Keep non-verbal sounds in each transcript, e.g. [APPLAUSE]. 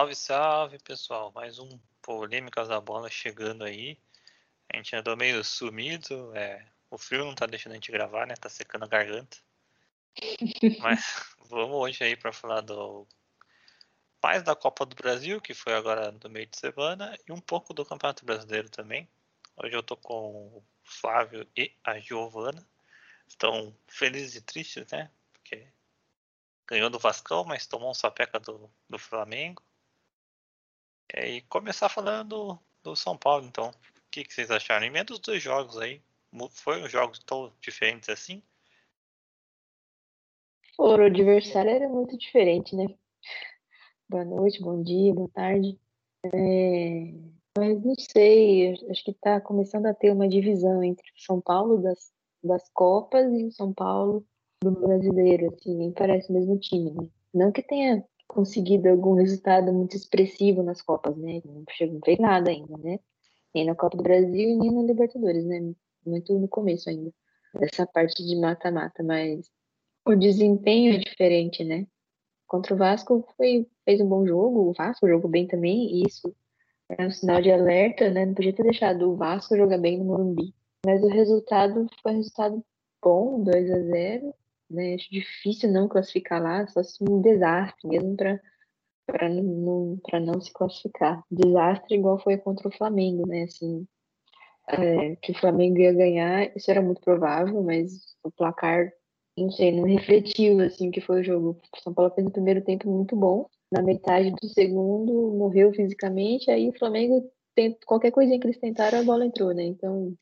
Salve, salve, pessoal. Mais um Polêmicas da Bola chegando aí. A gente andou meio sumido. É... O frio não tá deixando a gente gravar, né? Tá secando a garganta. [LAUGHS] Mas vamos hoje aí para falar do mais da Copa do Brasil, que foi agora no meio de semana, e um pouco do Campeonato Brasileiro também. Hoje eu tô com o Flávio e a Giovana. Estão felizes e tristes, né? Porque ganhou do Vascão, mas tomou um sapeca do, do Flamengo. E começar falando do, São Paulo, então. O que, que vocês acharam? Em meio dos dois jogos aí, foram jogos tão diferentes assim? O adversário era muito diferente, né? Boa noite, bom dia, boa tarde. É... Mas não sei, acho que está começando a ter uma divisão entre o São Paulo das, das Copas e o São Paulo do brasileiro, assim, nem parece o mesmo time, né? Não que tenha conseguido algum resultado muito expressivo nas Copas, né? Não, chegou, fez nada ainda, né? Nem na Copa do Brasil e nem na Libertadores, né? Muito no começo ainda, dessa parte de mata-mata, mas o desempenho é diferente, né? Contra o Vasco foi, fez um bom jogo, o Vasco jogou bem também, e isso é um sinal de alerta, né? Não podia ter deixado o Vasco jogar bem no Morumbi. Mas o resultado foi um resultado bom, 2 a 0 né? Acho difícil não classificar lá, só se um desastre mesmo para para não, para não se classificar. Desastre igual foi contra o Flamengo, né? Assim, é, que o Flamengo ia ganhar, isso era muito provável, mas o placar, não sei, não refletiu assim que foi o jogo. O São Paulo fez o primeiro tempo muito bom, na metade do segundo morreu fisicamente, aí o Flamengo qualquer coisinha que eles tentaram, a bola entrou, né? Então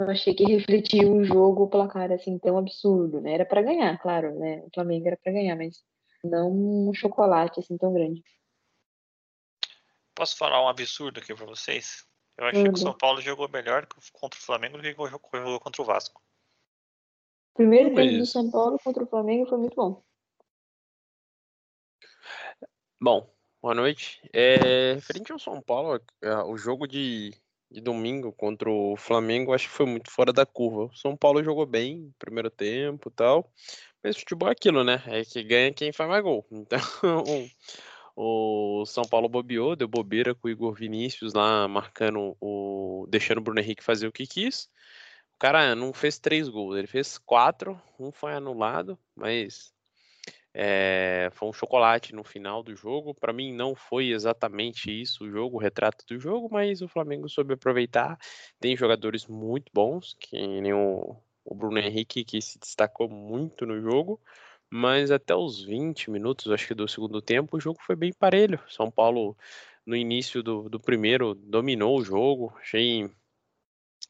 eu achei que refletiu o jogo, o placar assim tão absurdo, né? Era para ganhar, claro, né? O Flamengo era para ganhar, mas não um chocolate assim tão grande. Posso falar um absurdo aqui para vocês? Eu achei que o São Paulo jogou melhor contra o Flamengo do que jogou contra o Vasco. Primeiro tempo do São Paulo contra o Flamengo foi muito bom. Bom, boa noite. É, referente ao São Paulo, é, o jogo de de domingo contra o Flamengo, acho que foi muito fora da curva. O São Paulo jogou bem primeiro tempo e tal, mas futebol é aquilo, né? É que ganha quem faz mais gol. [LAUGHS] Então, o São Paulo bobeou, deu bobeira com o Igor Vinícius lá marcando o. deixando o Bruno Henrique fazer o que quis. O cara não fez três gols, ele fez quatro, um foi anulado, mas é, foi um chocolate no final do jogo. Para mim, não foi exatamente isso o jogo, o retrato do jogo, mas o Flamengo soube aproveitar. Tem jogadores muito bons, que nem o, o Bruno Henrique, que se destacou muito no jogo. Mas até os 20 minutos, acho que do segundo tempo, o jogo foi bem parelho. São Paulo, no início do, do primeiro, dominou o jogo. Achei.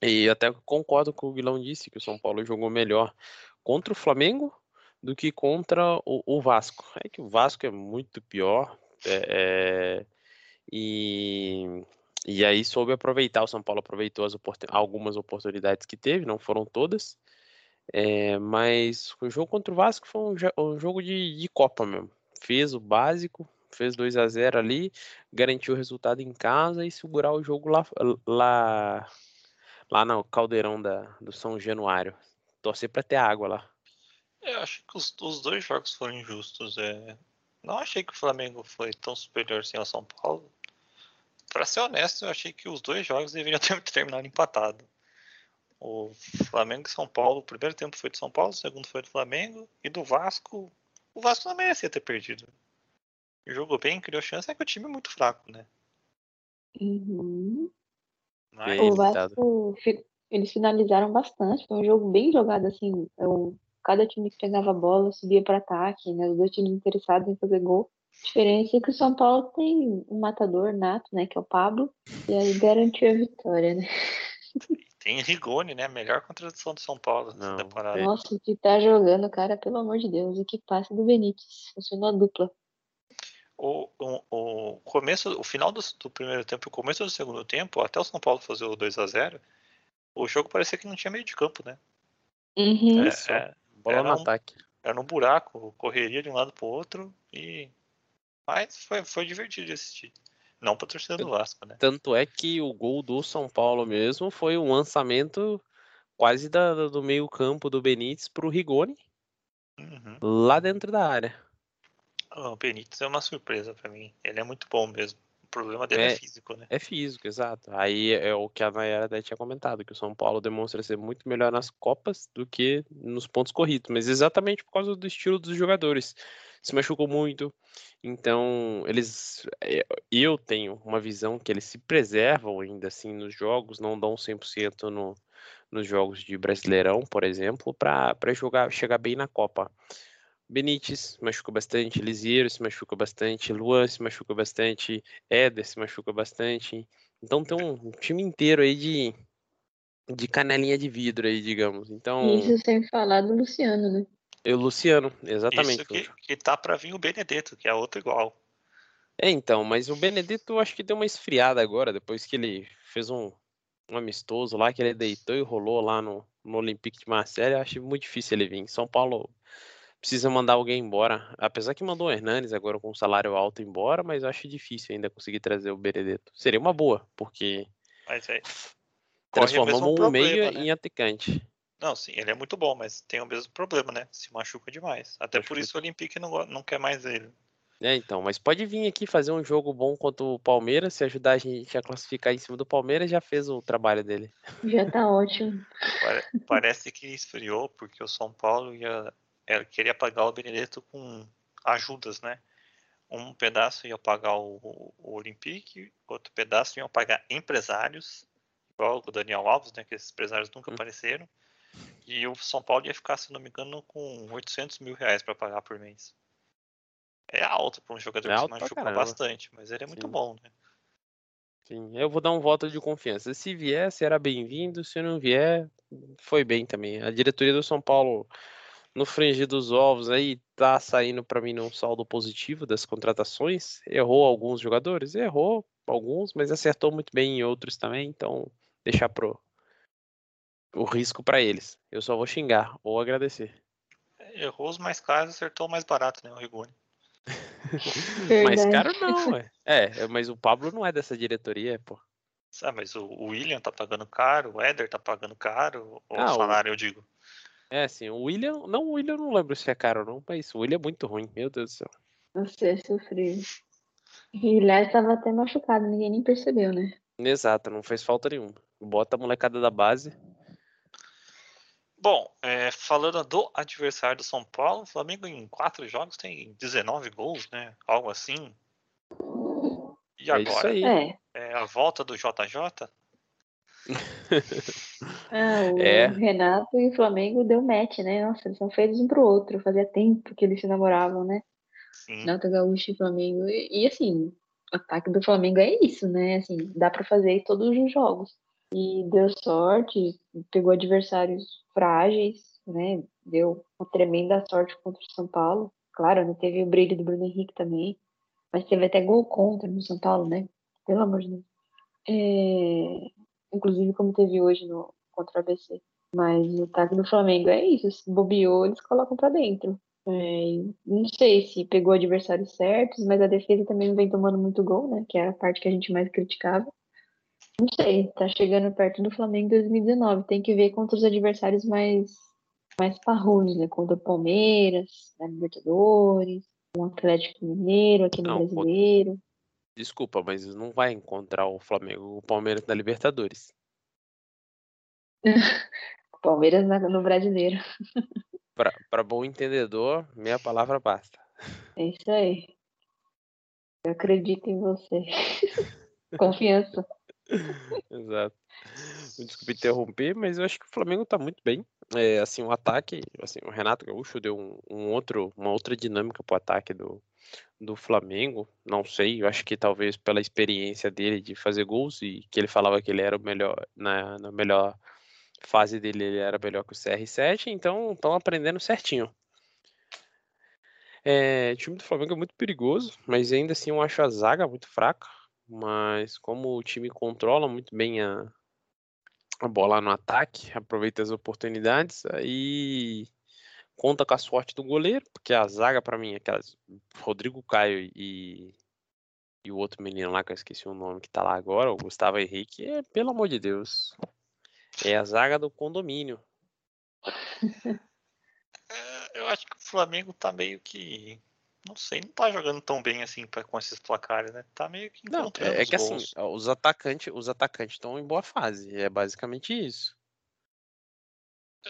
E até concordo com o Guilão disse que o São Paulo jogou melhor contra o Flamengo do que contra o, o Vasco. É que o Vasco é muito pior. É, é, e, e aí soube aproveitar. O São Paulo aproveitou oportun, algumas oportunidades que teve, não foram todas. É, mas o jogo contra o Vasco foi um, um jogo de, de, Copa mesmo. Fez o básico, fez 2 a 0 ali, garantiu o resultado em casa e segurar o jogo lá, lá, lá no caldeirão da, do São Januário. Torcer para ter água lá. Eu acho que os, os dois jogos foram injustos. É... Não achei que o Flamengo foi tão superior assim ao São Paulo. Para ser honesto, eu achei que os dois jogos deveriam [LAUGHS] ter terminado empatado. O Flamengo e São Paulo, o primeiro tempo foi de São Paulo, o segundo foi do Flamengo. E do Vasco, o Vasco não merecia ter perdido. Jogou bem, criou chance, é que o time é muito fraco, né? Uhum. Mas... O Vasco, eles finalizaram bastante, foi um jogo bem jogado, assim. Eu cada time que pegava a bola subia para ataque, né? Os dois times interessados em fazer gol. A diferença é que o São Paulo tem um matador nato, né? Que é o Pablo, e aí garantiu a vitória, né? [LAUGHS] Tem Rigoni, né? Melhor contradição do São Paulo nessa temporada. Nossa, o que tá jogando, cara, pelo amor de Deus. O que passa do Benítez. Funcionou a dupla. O, o, o começo, o final do, do, primeiro tempo e o começo do segundo tempo, até o São Paulo fazer o 2 a 0 o jogo parecia que não tinha meio de campo, né? Uhum. É, é, Bola era no um, ataque. Era no buraco, correria de um lado pro outro e. Mas foi, foi divertido de assistir. Não pra torcida do Vasco, né? Tanto é que o gol do São Paulo mesmo foi um lançamento quase da, do meio campo do Benítez pro Rigoni. Uhum. Lá dentro da área. O Benítez é uma surpresa para mim. Ele é muito bom mesmo. Problema dele é, é, físico, né? É físico, exato. Aí é o que a Nayara até tinha comentado, que o São Paulo demonstra ser muito melhor nas Copas do que nos pontos corridos, mas exatamente por causa do estilo dos jogadores. Se machucou muito, então eles. É, eu tenho uma visão que eles se preservam ainda assim nos jogos, não dão 100% no, nos jogos de Brasileirão, por exemplo, para jogar chegar bem na Copa. Benítez machucou bastante, Lisieiro se machucou bastante, Luan se machucou bastante, Éder se machucou bastante. Então tem um time inteiro aí de, de canelinha de vidro aí, digamos. Então, Isso sem falar do Luciano, né? Eu, Luciano, exatamente. Isso que, que tá para vir o Benedetto, que é outro igual. É, então, mas o Benedetto acho que deu uma esfriada agora, depois que ele fez um, um amistoso lá, que ele deitou e rolou lá no, no Olympique de Marseille. Acho muito difícil ele vir. São Paulo precisa mandar alguém embora. Apesar que mandou o Hernanes agora com um salário alto embora, mas acho difícil ainda conseguir trazer o Benedetto. Seria uma boa, porque mas é, transformamos o, meio né? em atacante. Não, sim, ele é muito bom, mas tem o mesmo problema, né? Se machuca demais. Até machuca. por isso o Olympique não, não quer mais ele. É, então, mas pode vir aqui fazer um jogo bom contra o Palmeiras, se ajudar a gente a classificar em cima do Palmeiras, já fez o trabalho dele. Já tá ótimo. Parece que esfriou, porque o São Paulo ia ela queria pagar o Benedetto com ajudas, né? Um pedaço ia pagar o, o Olympique, outro pedaço ia pagar empresários, igual o Daniel Alves, né? Que esses empresários nunca hum. apareceram. E o São Paulo ia ficar, se não me engano, com 800 mil reais para pagar por mês. É alto para um jogador é que se machuca bastante, mas ele é muito Sim. bom, né? Sim, eu vou dar um voto de confiança. Se vier, será bem-vindo. Se não vier, foi bem também. A diretoria do São Paulo no frigir dos ovos aí tá saindo para mim num saldo positivo das contratações. Errou alguns jogadores, errou alguns, mas acertou muito bem em outros também, então deixar pro o risco para eles. Eu só vou xingar ou agradecer. Errou os mais caros, acertou o mais barato, né, o Rigoni. [LAUGHS] mais caro não, ué. É, mas o Pablo não é dessa diretoria, pô. Ah, mas o William tá pagando caro, o Éder tá pagando caro, o ah, salário, o... eu digo. É, assim, o William. Não, o William não lembro se é caro ou não, mas o William é muito ruim, meu Deus do céu. Você sofreu. E o Léo estava até machucado, ninguém nem percebeu, né? Exato, não fez falta nenhuma. Bota a molecada da base. Bom, é, falando do adversário do São Paulo, o Flamengo em quatro jogos tem 19 gols, né? Algo assim. E agora? É isso aí. É. é a volta do JJ? [LAUGHS] Ah, o é. Renato e o Flamengo deu match, né? Nossa, eles são feitos um pro outro. Fazia tempo que eles se namoravam, né? Sim. Renato Gaúcho e Flamengo. E, e, assim, o ataque do Flamengo é isso, né? Assim, dá para fazer todos os jogos. E deu sorte, pegou adversários frágeis, né? Deu uma tremenda sorte contra o São Paulo. Claro, não teve o brilho do Bruno Henrique também, mas teve até gol contra no São Paulo, né? Pelo amor de Deus. É inclusive como teve hoje no contra o ABC. Mas o ataque do Flamengo é isso, se bobeou, eles colocam para dentro. É, não sei se pegou adversários certos, mas a defesa também não vem tomando muito gol, né? Que é a parte que a gente mais criticava. Não sei, tá chegando perto do Flamengo em 2019. Tem que ver contra os adversários mais, mais parrudos, né? Contra o Palmeiras, na Libertadores, o Atlético Mineiro aqui no não, Brasileiro. Desculpa, mas não vai encontrar o Flamengo, o Palmeiras na Libertadores. [LAUGHS] Palmeiras no brasileiro. [LAUGHS] Para bom entendedor, minha palavra basta. É isso aí. Eu acredito em você. [LAUGHS] Confiança. Exato. Desculpe interromper, mas eu acho que o Flamengo está muito bem. É, assim, o ataque, assim, o Renato Gaúcho deu um, um outro, uma outra dinâmica para o ataque do, do Flamengo, não sei, eu acho que talvez pela experiência dele de fazer gols e que ele falava que ele era o melhor na, na melhor fase dele, ele era melhor que o CR7, então estão aprendendo certinho. É, o time do Flamengo é muito perigoso, mas ainda assim eu acho a zaga muito fraca. Mas como o time controla muito bem a, a bola no ataque, aproveita as oportunidades, aí conta com a sorte do goleiro, porque a zaga para mim, aquelas Rodrigo Caio e, e o outro menino lá que eu esqueci o nome que tá lá agora, o Gustavo Henrique, é, pelo amor de Deus. É a zaga do condomínio. [LAUGHS] É, eu acho que o Flamengo tá meio que não sei, não tá jogando tão bem assim pra, com esses placares, né? Tá meio que Não, encontrando é, é que assim, gols. os atacantes, os atacantes estão em boa fase. É basicamente isso.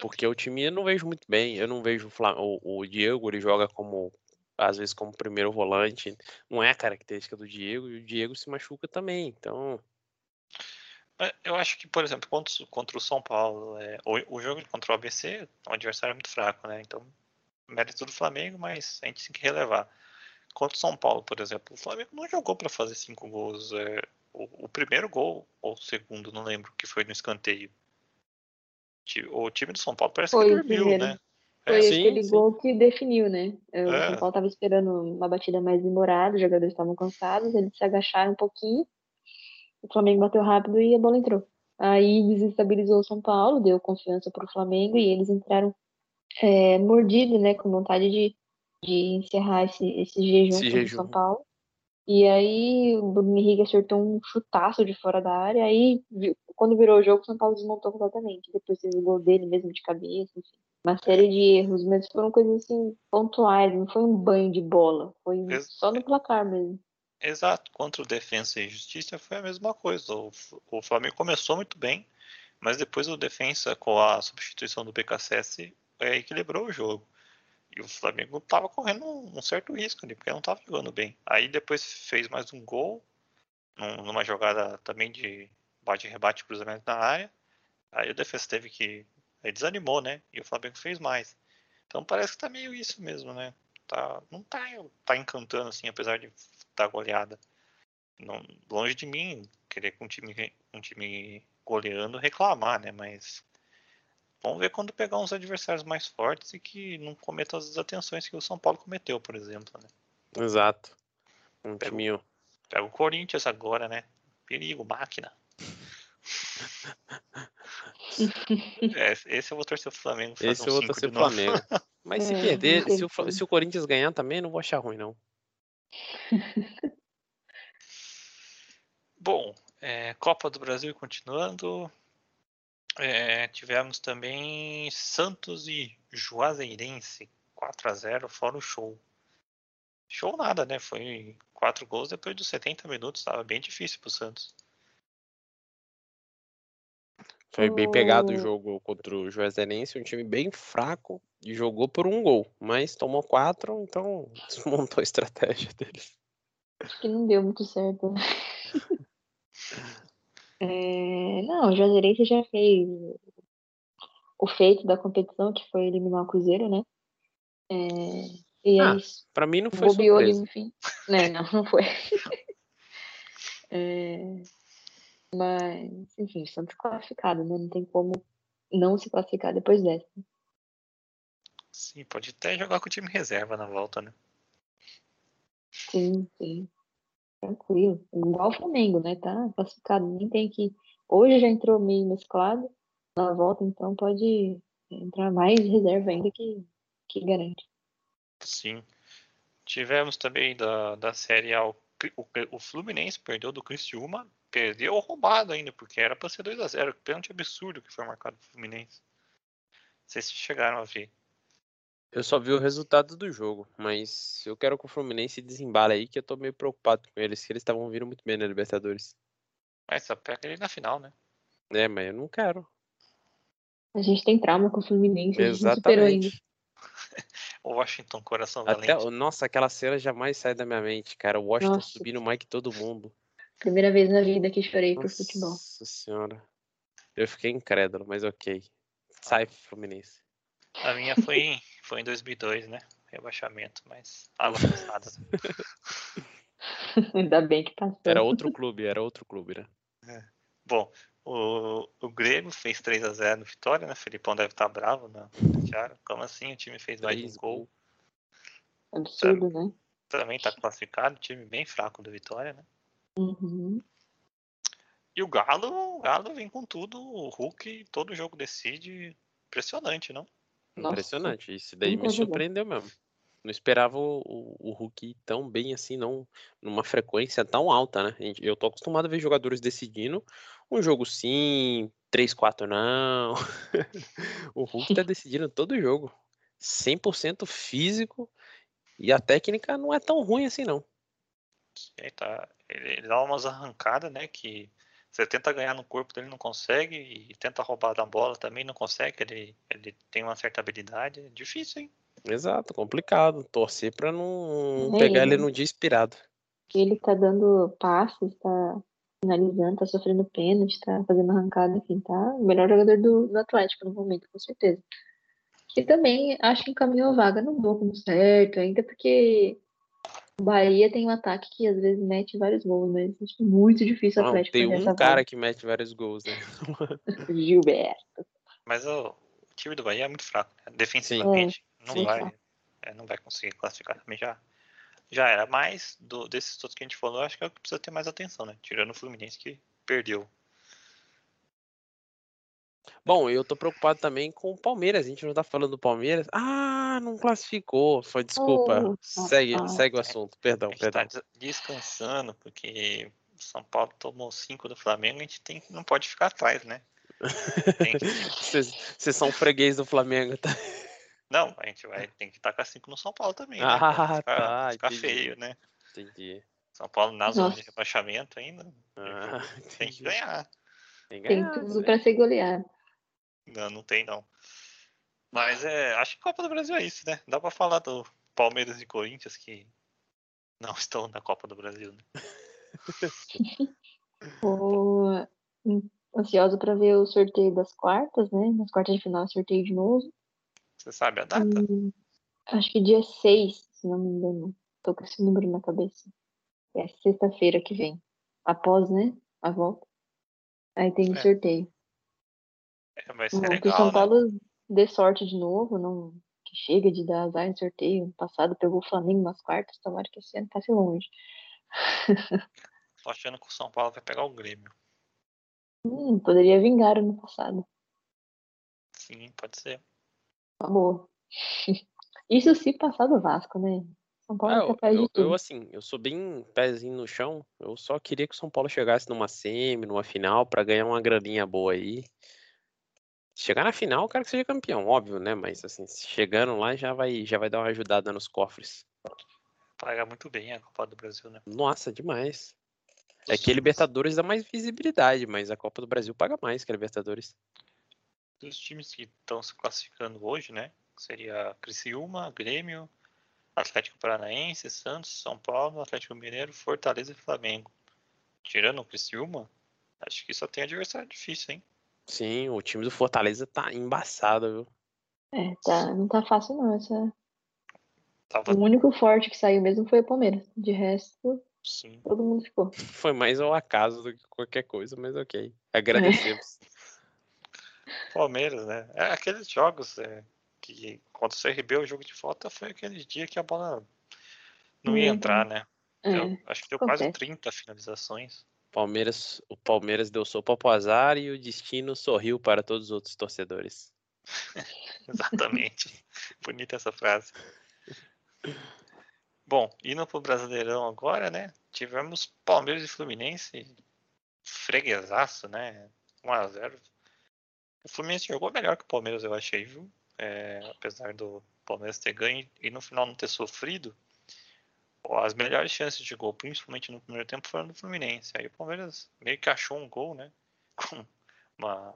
Porque o time eu não vejo muito bem. Eu não vejo o, o, Diego, ele joga como, às vezes, como primeiro volante. Não é a característica do Diego, e o Diego se machuca também. Então, Mas Eu acho que, por exemplo, contra o São Paulo, é, o, o jogo contra o ABC, o adversário é muito fraco, né? Então, mérito do Flamengo, mas a gente tem que relevar. Contra o São Paulo, por exemplo, o Flamengo não jogou para fazer cinco gols. é, o, o primeiro gol, ou o segundo, não lembro, que foi no escanteio. O time do São Paulo parece Foi que o dormiu, primeiro. né? Foi É, sim, aquele sim. gol que definiu, né? O É. São Paulo tava esperando uma batida mais demorada, os jogadores estavam cansados, eles se agacharam um pouquinho, o Flamengo bateu rápido e a bola entrou. Aí desestabilizou o São Paulo, deu confiança pro Flamengo e eles entraram é, mordidos, né? Com vontade de, de encerrar esse, esse jejum Esse o jejum. São Paulo. E aí o Bruno Henrique acertou um chutaço de fora da área, aí quando virou o jogo, o São Paulo desmontou completamente. Depois teve o gol dele mesmo de cabeça, enfim. Uma série de erros, mas foram coisas assim pontuais, não foi um banho de bola, foi Ex- só no placar mesmo. Exato, contra o Defensa e Justiça foi a mesma coisa. O, o Flamengo começou muito bem, mas depois o Defensa, com a substituição do BKSS, é, equilibrou o jogo. E o Flamengo estava correndo um, certo risco ali, porque não estava jogando bem. Aí depois fez mais um gol, num- numa jogada também de bate-rebate, cruzamento na área. Aí o Defensa teve que. Aí desanimou, né? E o Flamengo fez mais. Então parece que tá meio isso mesmo, né? Tá, não tá, tá encantando assim, apesar de estar goleada. Não, longe de mim querer com um time, um time goleando reclamar, né? Mas vamos ver quando pegar uns adversários mais fortes e que não cometam as desatenções que o São Paulo cometeu, por exemplo. Né? exato. Um Pega o- timinho. Pega o Corinthians agora, né? Perigo, máquina. [LAUGHS] É, esse eu vou torcer pro Flamengo. fazer Esse um eu vou torcer novo. Flamengo. Mas se É, perder, se o, se o Corinthians ganhar também, não vou achar ruim, não. [LAUGHS] Bom, é, Copa do Brasil continuando. É, tivemos também Santos e Juazeirense 4 a 0 fora o show. Show nada, né? Foi quatro gols depois dos 70 minutos, estava bem difícil pro Santos. Foi bem pegado o O- jogo contra o Juazeirense, um time bem fraco e jogou por um gol, mas tomou quatro, então [LAUGHS] desmontou a estratégia deles. Acho que não deu muito certo. [LAUGHS] É, não, o Juazeirense já fez o feito da competição, que foi eliminar o Cruzeiro, né? É, e Ah, eles Pra mim não foi bobeou surpresa. no fim. Né, não, não foi. [LAUGHS] É, mas, enfim, Santos classificado, né? Não tem como não se classificar depois dessa. Sim, pode até jogar com o time reserva na volta, né? Sim, sim. Tranquilo. Igual o Flamengo, né? Tá classificado. Nem tem que. Hoje já entrou meio mesclado. Na volta, então, pode entrar mais reserva ainda que, que garante. Sim. Tivemos também da, da Série A o, o, o Fluminense perdeu do Criciúma, perdeu roubado ainda, porque era para ser 2 a 0 Que pênalti absurdo que foi marcado pro Fluminense. Não sei se chegaram a ver. Eu só vi o resultado do jogo, mas eu quero que o Fluminense desembale aí, que eu tô meio preocupado com eles, que eles estavam vindo muito bem na Libertadores. Mas só pega ele na final, né? É, mas eu não quero. A gente tem trauma com o Fluminense, a gente não superou ainda. Exatamente. [LAUGHS] O Washington Coração Até, Valente. nossa, aquela cena jamais sai da minha mente, cara. O Washington Nossa. subindo o Mike todo mundo. Primeira vez na vida que chorei por futebol. Nossa senhora. Eu fiquei incrédulo, mas ok. Sai, Fluminense. A minha foi em, foi em 2002, né? Rebaixamento, mas água passada. [LAUGHS] Ainda bem que passou. Era outro clube, era outro clube, né? Bom, o, o Grêmio fez 3 a 0 no Vitória, né? Felipão deve estar bravo, né? Thiago, Como assim? O time fez mais um gol. Absurdo, né? Também tá classificado, time bem fraco do Vitória, né? Uhum. E o Galo, o Galo vem com tudo, o Hulk todo jogo decide. Impressionante, não? Nossa. Impressionante. Isso daí me surpreendeu mesmo. Não esperava o, o, o Hulk ir tão bem assim, não, numa frequência tão alta, né? Eu tô acostumado a ver jogadores decidindo um jogo sim, 3-4 não. [LAUGHS] o Hulk tá decidindo todo jogo. 100% físico E a técnica não é tão ruim assim, não. Ele, tá, ele, ele dá umas arrancadas, né? Que você tenta ganhar no corpo dele, não consegue. E tenta roubar da bola também, não consegue. Ele, ele tem uma certa habilidade. É difícil, hein? Exato, complicado. Torcer pra não pegar ele no dia inspirado. Ele tá dando passes, tá finalizando, tá sofrendo pênalti, tá fazendo arrancada, enfim, tá o melhor jogador do, do Atlético no momento, com certeza. Que também acho que encaminhou a vaga, não vou como certo ainda, porque o Bahia tem um ataque que às vezes mete vários gols, mas acho muito difícil o Não, Atlético tem fazer um essa cara vaga. que mete vários gols, né? [LAUGHS] Gilberto. Mas o time do Bahia é muito fraco. Né? Defensivamente, não, Sim. vai, é, não vai conseguir classificar também já. Já era. Mas do, desses todos que a gente falou, acho que é o que precisa ter mais atenção, né? Tirando o Fluminense que perdeu. Bom, eu tô preocupado também com o Palmeiras. A gente não tá falando do Palmeiras. Ah, não classificou. Foi desculpa. Oh, segue, rapaz. segue o assunto. Perdão, A gente tá perdão. des- descansando, porque o São Paulo tomou 5 do Flamengo, a gente tem, não pode ficar atrás, né? [LAUGHS] Vocês são freguês do Flamengo, tá? não, a gente vai, tem que estar com a 5 no São Paulo também, né? Ah, ficar, tá, ficar entendi. feio, né? Entendi. São Paulo na zona de rebaixamento ainda. Ah, Tem que ganhar. Tem que Tem ganhar, tudo né? pra ser goleado. Não, não tem não. Mas é, acho que Copa do Brasil é isso, né? Dá pra falar do Palmeiras e Corinthians que não [LAUGHS] estão na Copa do Brasil, né? [LAUGHS] Tô ansiosa pra ver o sorteio das quartas, né? Nas quartas de final, sorteio de novo. Você sabe a data? Hum, acho que dia 6, se não me engano. Tô com esse número na cabeça. É sexta-feira que vem. Após, né? A volta. Aí tem o É. sorteio. É, vai ser Não, que o legal, São né? Paulo dê sorte de novo, não que chega de dar azar em sorteio. Ano passado pegou o Flamengo nas quartas, tomara que esse ano passe longe. [LAUGHS] Tô achando que o São Paulo vai pegar o Grêmio. Hum, poderia vingar ano passado. Sim, pode ser. Uma boa. [LAUGHS] Isso se passar do Vasco, né? São Paulo Ah, é eu, capaz de eu, tudo. eu, assim, eu sou bem pezinho no chão. Eu só queria que o São Paulo chegasse numa semi, numa final, pra ganhar uma graninha boa aí. Chegar na final, eu quero que seja campeão, óbvio, né? Mas assim, chegando lá já vai, já vai dar uma ajudada nos cofres. Paga muito bem a Copa do Brasil, né? Nossa, demais. É que a Libertadores dá mais visibilidade, mas a Copa do Brasil paga mais que a Libertadores. Dos times que estão se classificando hoje, né? Seria Criciúma, Grêmio, Atlético Paranaense, Santos, São Paulo, Atlético Mineiro, Fortaleza e Flamengo. Tirando o Criciúma, acho que só tem adversário difícil, hein? Sim, o time do Fortaleza tá embaçado, viu? É, tá, não tá fácil não. Essa... Tava O único forte que saiu mesmo foi o Palmeiras. De resto, sim. todo mundo ficou. [LAUGHS] Foi mais ao acaso do que qualquer coisa, mas ok. Agradecemos. [LAUGHS] Palmeiras, né? É aqueles jogos é, que quando o CRB o jogo de volta foi aquele dia que a bola não ia Não entrar, né? É, Deu- acho que deu quase acontece. 30 finalizações. Palmeiras, o Palmeiras deu sopa pro azar e o destino sorriu para todos os outros torcedores. [LAUGHS] Exatamente. Bonita essa frase. Bom, indo pro Brasileirão agora, né? Tivemos Palmeiras e Fluminense. Freguesaço, né? 1x0. O Fluminense jogou melhor que o Palmeiras, eu achei, viu? É, apesar do Palmeiras ter ganho e no final não ter sofrido. Pô, As melhores chances de gol, principalmente no primeiro tempo, foram do Fluminense. Aí o Palmeiras meio que achou um gol, né? [LAUGHS] Com uma,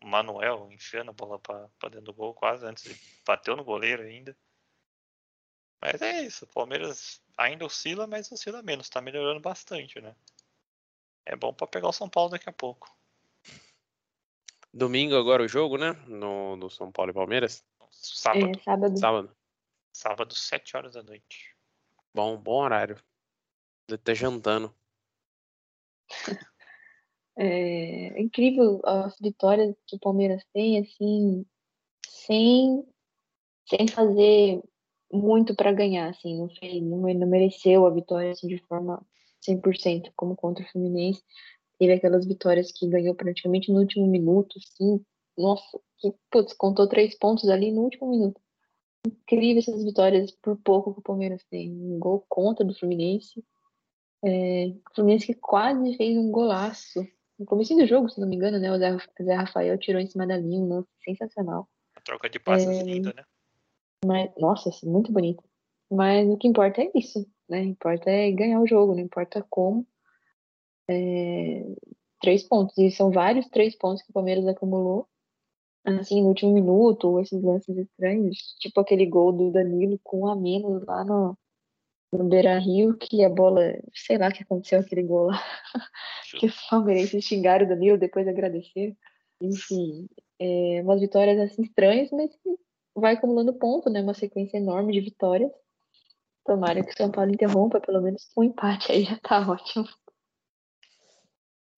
o Manuel enfiando a bola pra, pra dentro do gol, quase antes de bateu no goleiro ainda. Mas é isso, o Palmeiras ainda oscila, mas oscila menos, tá melhorando bastante, né? É bom pra pegar o São Paulo daqui a pouco. Domingo agora o jogo, né? No, no São Paulo e Palmeiras. Sábado, É, sábado. Sábado. sábado, 7 horas da noite. Bom, bom horário. Deve estar jantando. [LAUGHS] É incrível as vitórias que o Palmeiras tem, assim, sem, sem fazer muito para ganhar, assim, não, fez, não, não mereceu a vitória assim, de forma 100%, como contra o Fluminense. Teve aquelas vitórias que ganhou praticamente no último minuto, assim, nossa, que, putz, contou três pontos ali no último minuto. Incrível essas vitórias por pouco que o Palmeiras tem. Um gol contra do Fluminense. É, o Fluminense que quase fez um golaço no começo do jogo, se não me engano, né? O Zé, Zé Rafael tirou em cima da linha, um lance sensacional. A troca de passes É. linda, né? Mas, nossa, assim, muito bonito. Mas o que importa é isso, né? Importa é ganhar o jogo, não importa como. É, três pontos, e são vários três pontos que o Palmeiras acumulou, assim, no último minuto, ou esses lances estranhos, tipo aquele gol do Danilo com a menos lá no, no Beira Rio, que a bola, sei lá o que aconteceu aquele gol lá, [LAUGHS] que os palmeirenses xingaram o Danilo, depois agradeceram. Enfim, é, umas vitórias assim estranhas, mas vai acumulando ponto, né? Uma sequência enorme de vitórias. Tomara que o São Paulo interrompa pelo menos um empate aí [LAUGHS] já tá ótimo.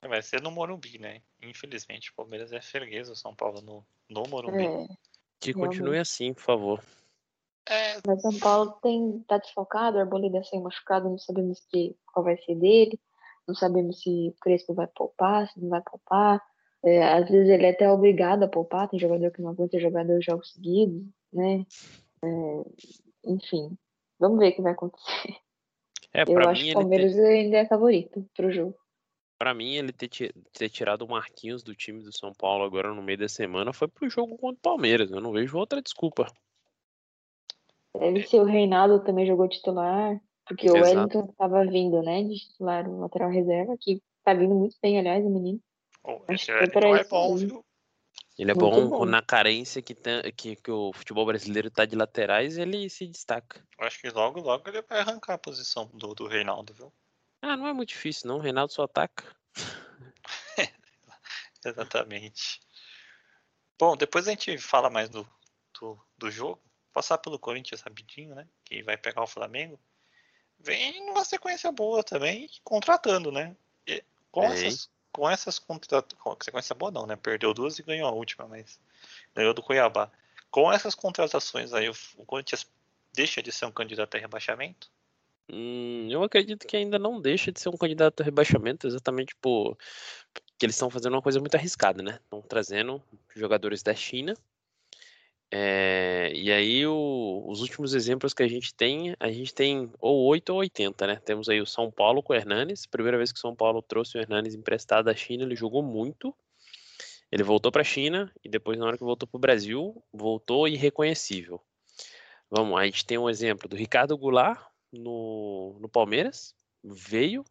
Vai ser no Morumbi, né? Infelizmente, o Palmeiras é freguês o São Paulo no, no Morumbi. É, Que continue assim, por favor. É, mas São Paulo tem, tá desfocado, o Arboleda sem machucado, não sabemos que, qual vai ser dele, não sabemos se o Crespo vai poupar, se não vai poupar. É, às vezes ele é até obrigado a poupar, tem jogador que não aguenta jogar dois jogos seguidos, né? É, enfim, vamos ver o que vai acontecer. É, Eu acho que o Palmeiras ainda é favorito pro jogo. Pra mim, ele ter, ter tirado o Marquinhos do time do São Paulo agora no meio da semana foi pro jogo contra o Palmeiras. Eu não vejo outra desculpa. Deve ser o Reinaldo também jogou titular, porque o Exato. Wellington estava vindo, né, de titular, o lateral reserva, que tá vindo muito bem, aliás, o menino. oh, esse é isso bom, viu? Ele é bom, bom. na carência que, tem, que, que o futebol brasileiro tá de laterais, ele se destaca. Eu acho que logo, logo ele vai arrancar a posição do, do Reinaldo, viu? Ah, não é muito difícil, não. O Reinaldo só ataca. [LAUGHS] Exatamente. Bom, depois a gente fala mais do, do, do jogo. Passar pelo Corinthians rapidinho, né? Que vai pegar o Flamengo. Vem numa sequência boa também, contratando, né? E com, essas, com essas contratações. Sequência boa não, né? Perdeu duas e ganhou a última, mas ganhou do Cuiabá. Com essas contratações aí, o Corinthians deixa de ser um candidato a rebaixamento? Hum, eu acredito que ainda não deixa de ser um candidato a rebaixamento, exatamente por que eles estão fazendo uma coisa muito arriscada, né? Estão trazendo jogadores da China. É, e aí o- os últimos exemplos que a gente tem, a gente tem ou 8 ou 80, né? Temos aí o São Paulo com o Hernanes. Primeira vez que o São Paulo trouxe o Hernanes emprestado da China, ele jogou muito. Ele voltou para a China e depois, na hora que voltou para o Brasil, voltou irreconhecível. Vamos, a gente tem um exemplo do Ricardo Goulart no, no Palmeiras, veio,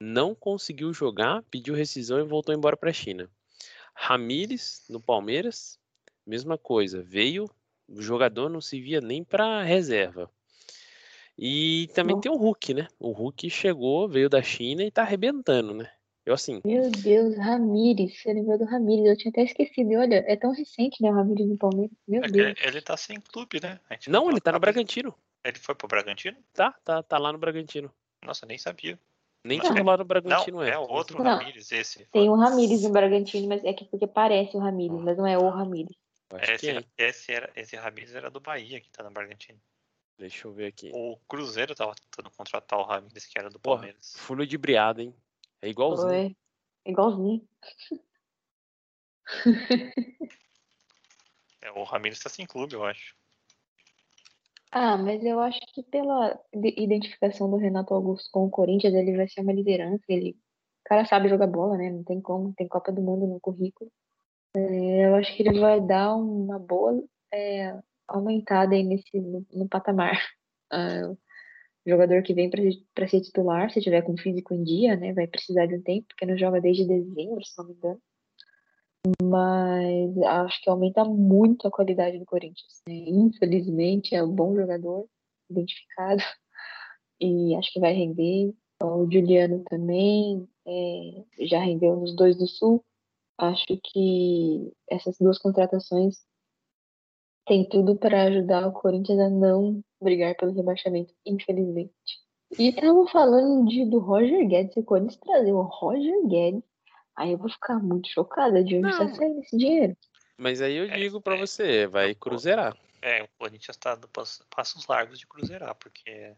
não conseguiu jogar, pediu rescisão e voltou embora para a China. Ramires no Palmeiras, mesma coisa, veio, o jogador não se via nem para reserva. E também Bom. tem o Hulk, né? O Hulk chegou, veio da China e tá arrebentando, né? Eu assim, Meu Deus, Ramires, você lembrou do Ramires, eu tinha até esquecido. E olha, é tão recente, né, o Ramires no Palmeiras. Meu É Deus. ele, ele tá sem clube, né? A gente não, vai ele tá no Bragantino. Ele foi pro Bragantino? Tá, tá, tá lá no Bragantino. Nossa, nem sabia. Nem tudo é- lá no Bragantino Não, é. é o outro Não. Ramires, esse. Tem o Ramires no Bragantino, mas é que porque parece o Ramires, mas não é o Ramires. Que Esse, é. esse, era, esse Ramires era do Bahia, que tá no Bragantino. Deixa eu ver aqui. O Cruzeiro tava tentando contratar o Ramires, que era do Porra, Palmeiras. De briada, hein? É igualzinho. Foi igualzinho. É, o Ramires tá sem clube, eu acho. Ah, mas eu acho que pela de- identificação do Renato Augusto com o Corinthians, ele vai ser uma liderança. Ele, o cara sabe jogar bola, né? Não tem como, tem Copa do Mundo no currículo. É, eu acho que ele vai dar uma boa é, aumentada aí nesse, no, no patamar. [LAUGHS] Ah, o jogador que vem para ser titular, se tiver com físico em dia, né? Vai precisar de um tempo, porque não joga desde dezembro, se não me engano. Mas acho que aumenta muito a qualidade do Corinthians. né? Infelizmente, é um bom jogador, identificado, [LAUGHS] e acho que vai render. O Juliano também é, já rendeu nos dois do Sul. Acho que essas duas contratações têm tudo para ajudar o Corinthians a não brigar pelo rebaixamento, infelizmente. E estamos falando de, do Roger Guedes, se o Corinthians trazer o Roger Guedes, aí eu vou ficar muito chocada de onde está mas- saindo esse dinheiro. Mas aí eu É, digo pra é. você, vai cruzeirar. É, o Corinthians tá dando pass- passos largos de cruzeirar, porque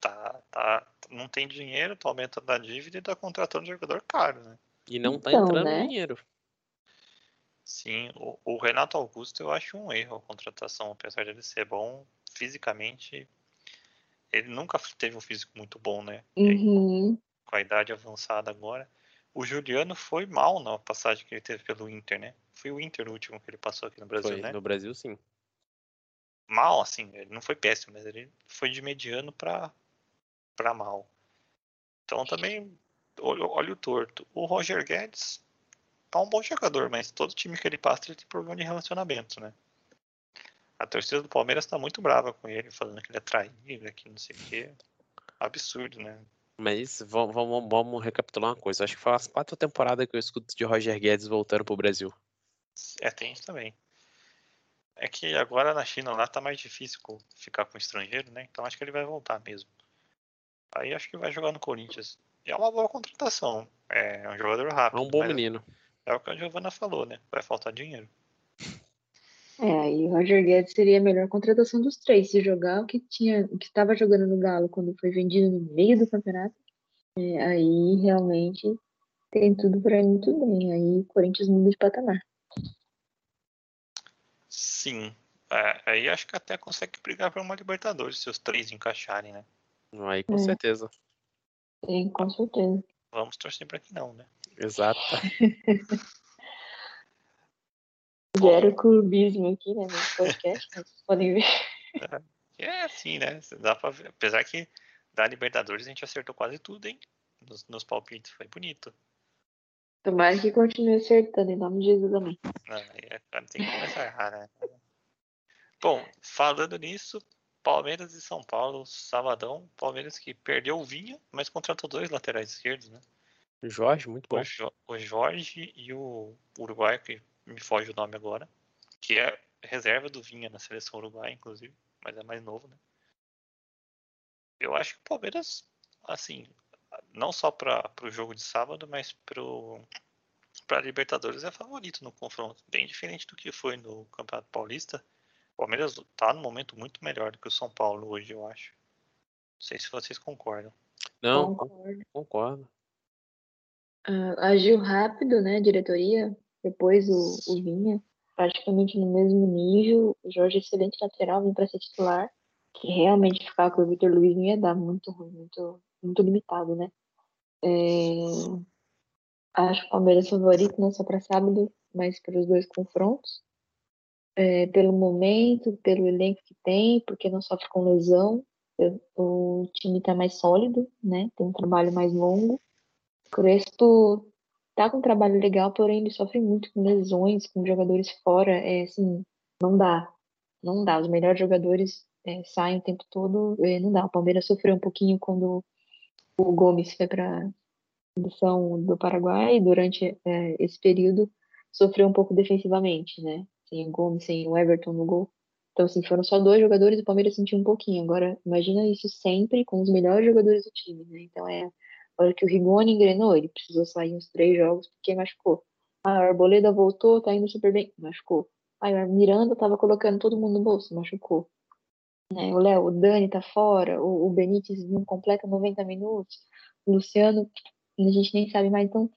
tá, tá, não tem dinheiro, tá aumentando a dívida e tá contratando jogador caro, né? E não tá Então, entrando né? dinheiro. Sim, o, o Renato Augusto eu acho um erro a contratação, apesar de ele ser bom fisicamente. Ele nunca teve um físico muito bom, né? E aí, Uhum. com a idade avançada agora. O Juliano foi mal na passagem que ele teve pelo Inter, né? Foi o Inter o último que ele passou aqui no Brasil, Foi né? no Brasil, sim. mal, assim, ele não foi péssimo, mas ele foi de mediano para para mal. Então também olho, olho torto. O Roger Guedes tá um bom jogador, mas todo time que ele passa ele tem problema de relacionamento, né? A torcida do Palmeiras tá muito brava com ele, falando que ele é traíra, que não sei o quê. Absurdo, né? Mas vamos, vamos, vamos recapitular uma coisa. Acho que faz quatro temporadas que eu escuto de Roger Guedes voltando pro Brasil. É, tem isso também. É que agora na China lá tá mais difícil ficar com estrangeiro, né? Então acho que ele vai voltar mesmo. Aí acho que vai jogar no Corinthians. E é uma boa contratação. É um jogador rápido. É um bom menino. É o que a Giovana falou, né? Vai faltar dinheiro. É, aí o Roger Guedes seria a melhor contratação dos três. Se jogar o que tinha, o que estava jogando no Galo quando foi vendido no meio do campeonato, é, aí realmente tem tudo para ir muito bem. Aí o Corinthians muda de patamar. Sim. É, aí acho que até consegue brigar por uma Libertadores se os três encaixarem, né? Aí com é. certeza. Sim, com certeza. Vamos torcer para que não, né? Exato. [LAUGHS] Zero clubismo aqui, né, no podcast, vocês podem ver. [LAUGHS] É, assim, né? Dá pra ver. Apesar que da Libertadores a gente acertou quase tudo, hein? Nos, nos palpites, foi bonito. Tomara que continue acertando, em nome de Jesus, amém. Não, é, tem que começar a errar, né? Bom, falando nisso, Palmeiras e São Paulo, Sabadão. Palmeiras que perdeu o Vinha, mas contratou dois laterais esquerdos, né? O Jorge, muito bom. O, Jorge e o Uruguai, que me foge o nome agora, que é reserva do Vinha na seleção uruguaia, inclusive, mas é mais novo, né? Eu acho que o Palmeiras, assim, não só para o jogo de sábado, mas para Libertadores é favorito no confronto, bem diferente do que foi no Campeonato Paulista. O Palmeiras está num momento muito melhor do que o São Paulo hoje, eu acho. Não sei se vocês concordam. Não, concordo. concordo. Uh, agiu rápido, né, diretoria. Depois o, o Vinha, praticamente no mesmo nível. O Jorge, excelente lateral, vem para ser titular. Que realmente ficar com o Vitor Luiz ia dar muito ruim, muito, muito limitado, né? É... Acho o Palmeiras favorito, não só para sábado, mas para os dois confrontos é, pelo momento, pelo elenco que tem, porque não sofre com lesão. O time está mais sólido, né? Tem um trabalho mais longo. Crespo tá com um trabalho legal, porém ele sofre muito com lesões, com jogadores fora. É assim, não dá. Não dá. Os melhores jogadores é, saem o tempo todo, é, não dá. O Palmeiras sofreu um pouquinho quando o Gomes foi para seleção do Paraguai durante é, esse período sofreu um pouco defensivamente, né? sem o Gomes, sem o Everton no gol. Então, assim, foram só dois jogadores e o Palmeiras sentiu um pouquinho. Agora, imagina isso sempre com os melhores jogadores do time, né? Então, é. A hora que o Rigoni engrenou, ele precisou sair uns três jogos porque machucou. Ah, a Arboleda voltou, tá indo super bem, machucou. Aí o Miranda tava colocando todo mundo no bolso, machucou. Né? O Léo, o Dani tá fora, o, o Benítez não completa 90 minutos, o Luciano, a gente nem sabe mais. Então,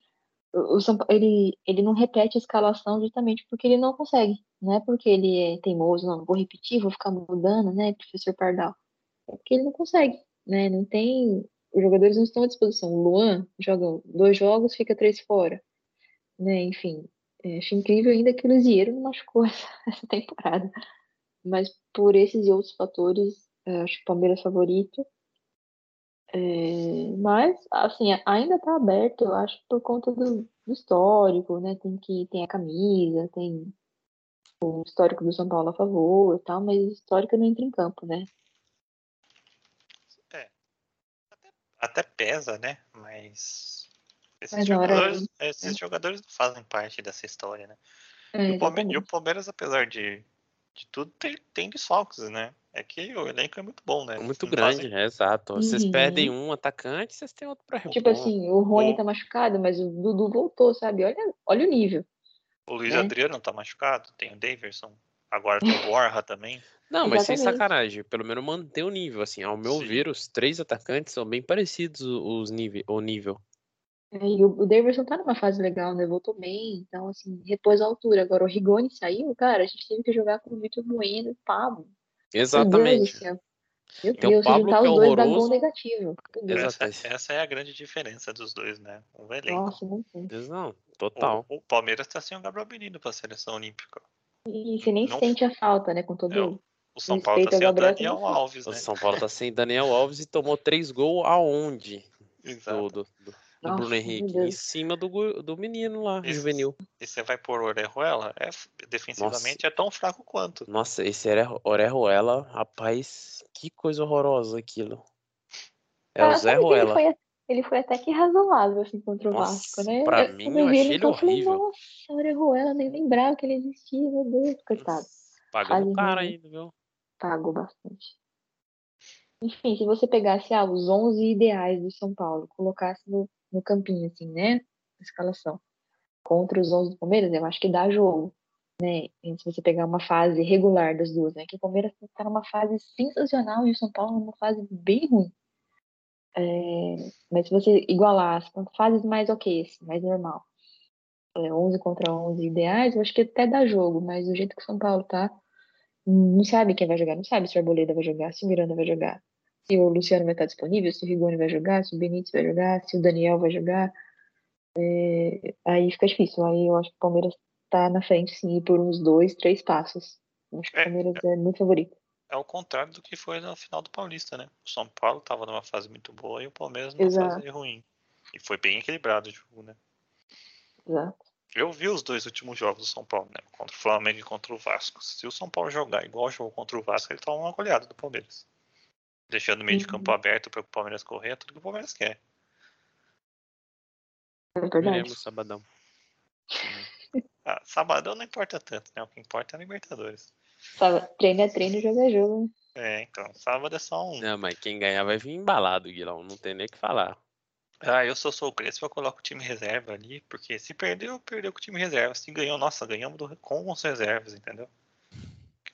o São ele, ele não repete a escalação justamente porque ele não consegue. Não é porque ele é teimoso, não, vou repetir, vou ficar mudando, né, professor Pardal. É porque ele não consegue, né, não tem... Os jogadores não estão à disposição. O Luan joga dois jogos, fica três fora. Né, enfim, é, acho incrível ainda que o Lisieiro não machucou [LAUGHS] essa, essa temporada. Mas por esses e outros fatores, acho que o Palmeiras é favorito. É, mas, assim, ainda está aberto, eu acho, por conta do, do, histórico, né? Tem que tem a camisa, tem o histórico do São Paulo a favor e tal, mas o histórico não entra em campo, né? É. Até, pesa, né? Mas esses, mas jogadores, hora... esses jogadores não fazem parte dessa história, né? É, e, o Palmeiras, e, o Palmeiras, apesar de, de tudo, tem, tem desfalques, né? É que o elenco é muito bom, né? Muito grande, fazem... é, exato. Uhum. Vocês perdem um atacante, vocês têm outro pra repor. Tipo assim, o Rony tá machucado, mas o Dudu voltou, sabe? Olha, olha o nível. O Luiz né? Adriano tá machucado, tem o Daverson. Agora tem o Borja também. Não, mas sem sacanagem. Pelo menos manter o nível, assim. Ao meu Sim. ver, os três atacantes são bem parecidos os nível, o nível. É, e o, Davidson tá numa fase legal, né? Voltou bem, então, assim, repôs a altura. Agora o Rigoni saiu, cara, a gente teve que jogar com o Vitor Bueno e o Pablo. Exatamente. Meu Deus, o Pablo, juntar os é dois dá gol negativo. Essa, essa, é a grande diferença dos dois, né? O elenco. Nossa, não tem. Não, total. O, o Palmeiras tá sem o Gabriel Menino pra seleção olímpica. E você nem não, sente a falta, né, com todo é, o, O São Paulo tá sem o Daniel. Alves, O né? São Paulo tá sem Daniel Alves e tomou três gols aonde? Exato. Do, do, do- do Nossa, Bruno Henrique. Em cima do, do menino lá, Isso. juvenil. E você vai pôr o Orejuela, é, defensivamente é tão fraco quanto. Nossa, esse Ore- Orejuela, rapaz, que coisa horrorosa aquilo. É o Ah, Zé que ele Ruela. foi, ele foi até que razoável assim contra o Nossa, Vasco, né? pra Eu- mim, quando eu vi ele eu falei, horrível. Nossa, o Orejuela, nem lembrava que ele existia, meu Deus, coitado. Fase caro ruim. ainda, viu? Pagou bastante. Enfim, se você pegasse ah, os 11 ideais do São Paulo, colocasse no, no campinho, assim, né? A escalação. Contra os 11 do Palmeiras, eu acho que dá jogo, né? Se você pegar uma fase regular das duas, né? Que o Palmeiras tá numa fase sensacional e o São Paulo numa fase bem ruim. É, mas se você igualar as fases mais ok, assim, mais normal. É, 11 contra 11 ideais, eu acho que até dá jogo, mas do jeito que o São Paulo tá, não sabe quem vai jogar, não sabe se o Arboleda vai jogar, se o Miranda vai jogar, se o Luciano vai estar disponível, se o Rigoni vai jogar, se o Benítez vai jogar, se o Daniel vai jogar. É, aí fica difícil. Aí eu acho que o Palmeiras tá na frente, sim, por uns dois, três passos. Acho que o É, Palmeiras é muito favorito. É o contrário do que foi na final do Paulista, né? O São Paulo tava numa fase muito boa e o Palmeiras numa Exato. fase ruim. E foi bem equilibrado o jogo, né? Exato. Eu vi os dois últimos jogos do São Paulo, né? Contra o Flamengo e contra o Vasco. Se o São Paulo jogar igual jogou contra o Vasco, ele toma uma goleada do Palmeiras. Deixando o meio de Uhum. campo aberto para o Palmeiras correr, é tudo que o Palmeiras quer. É verdade. Veremos sabadão. Ah, sabadão não importa tanto, né? O que importa é a Libertadores. Treino é treino, jogo é jogo. né? É, então, sábado é só um. Não, mas quem ganhar vai vir embalado, Guilão. Não tem nem o que falar. Ah, eu sou, sou o Crespo, eu coloco o time reserva ali, porque se perdeu, perdeu com o time reserva. Se ganhou, nossa, ganhamos do- com os reservas, entendeu?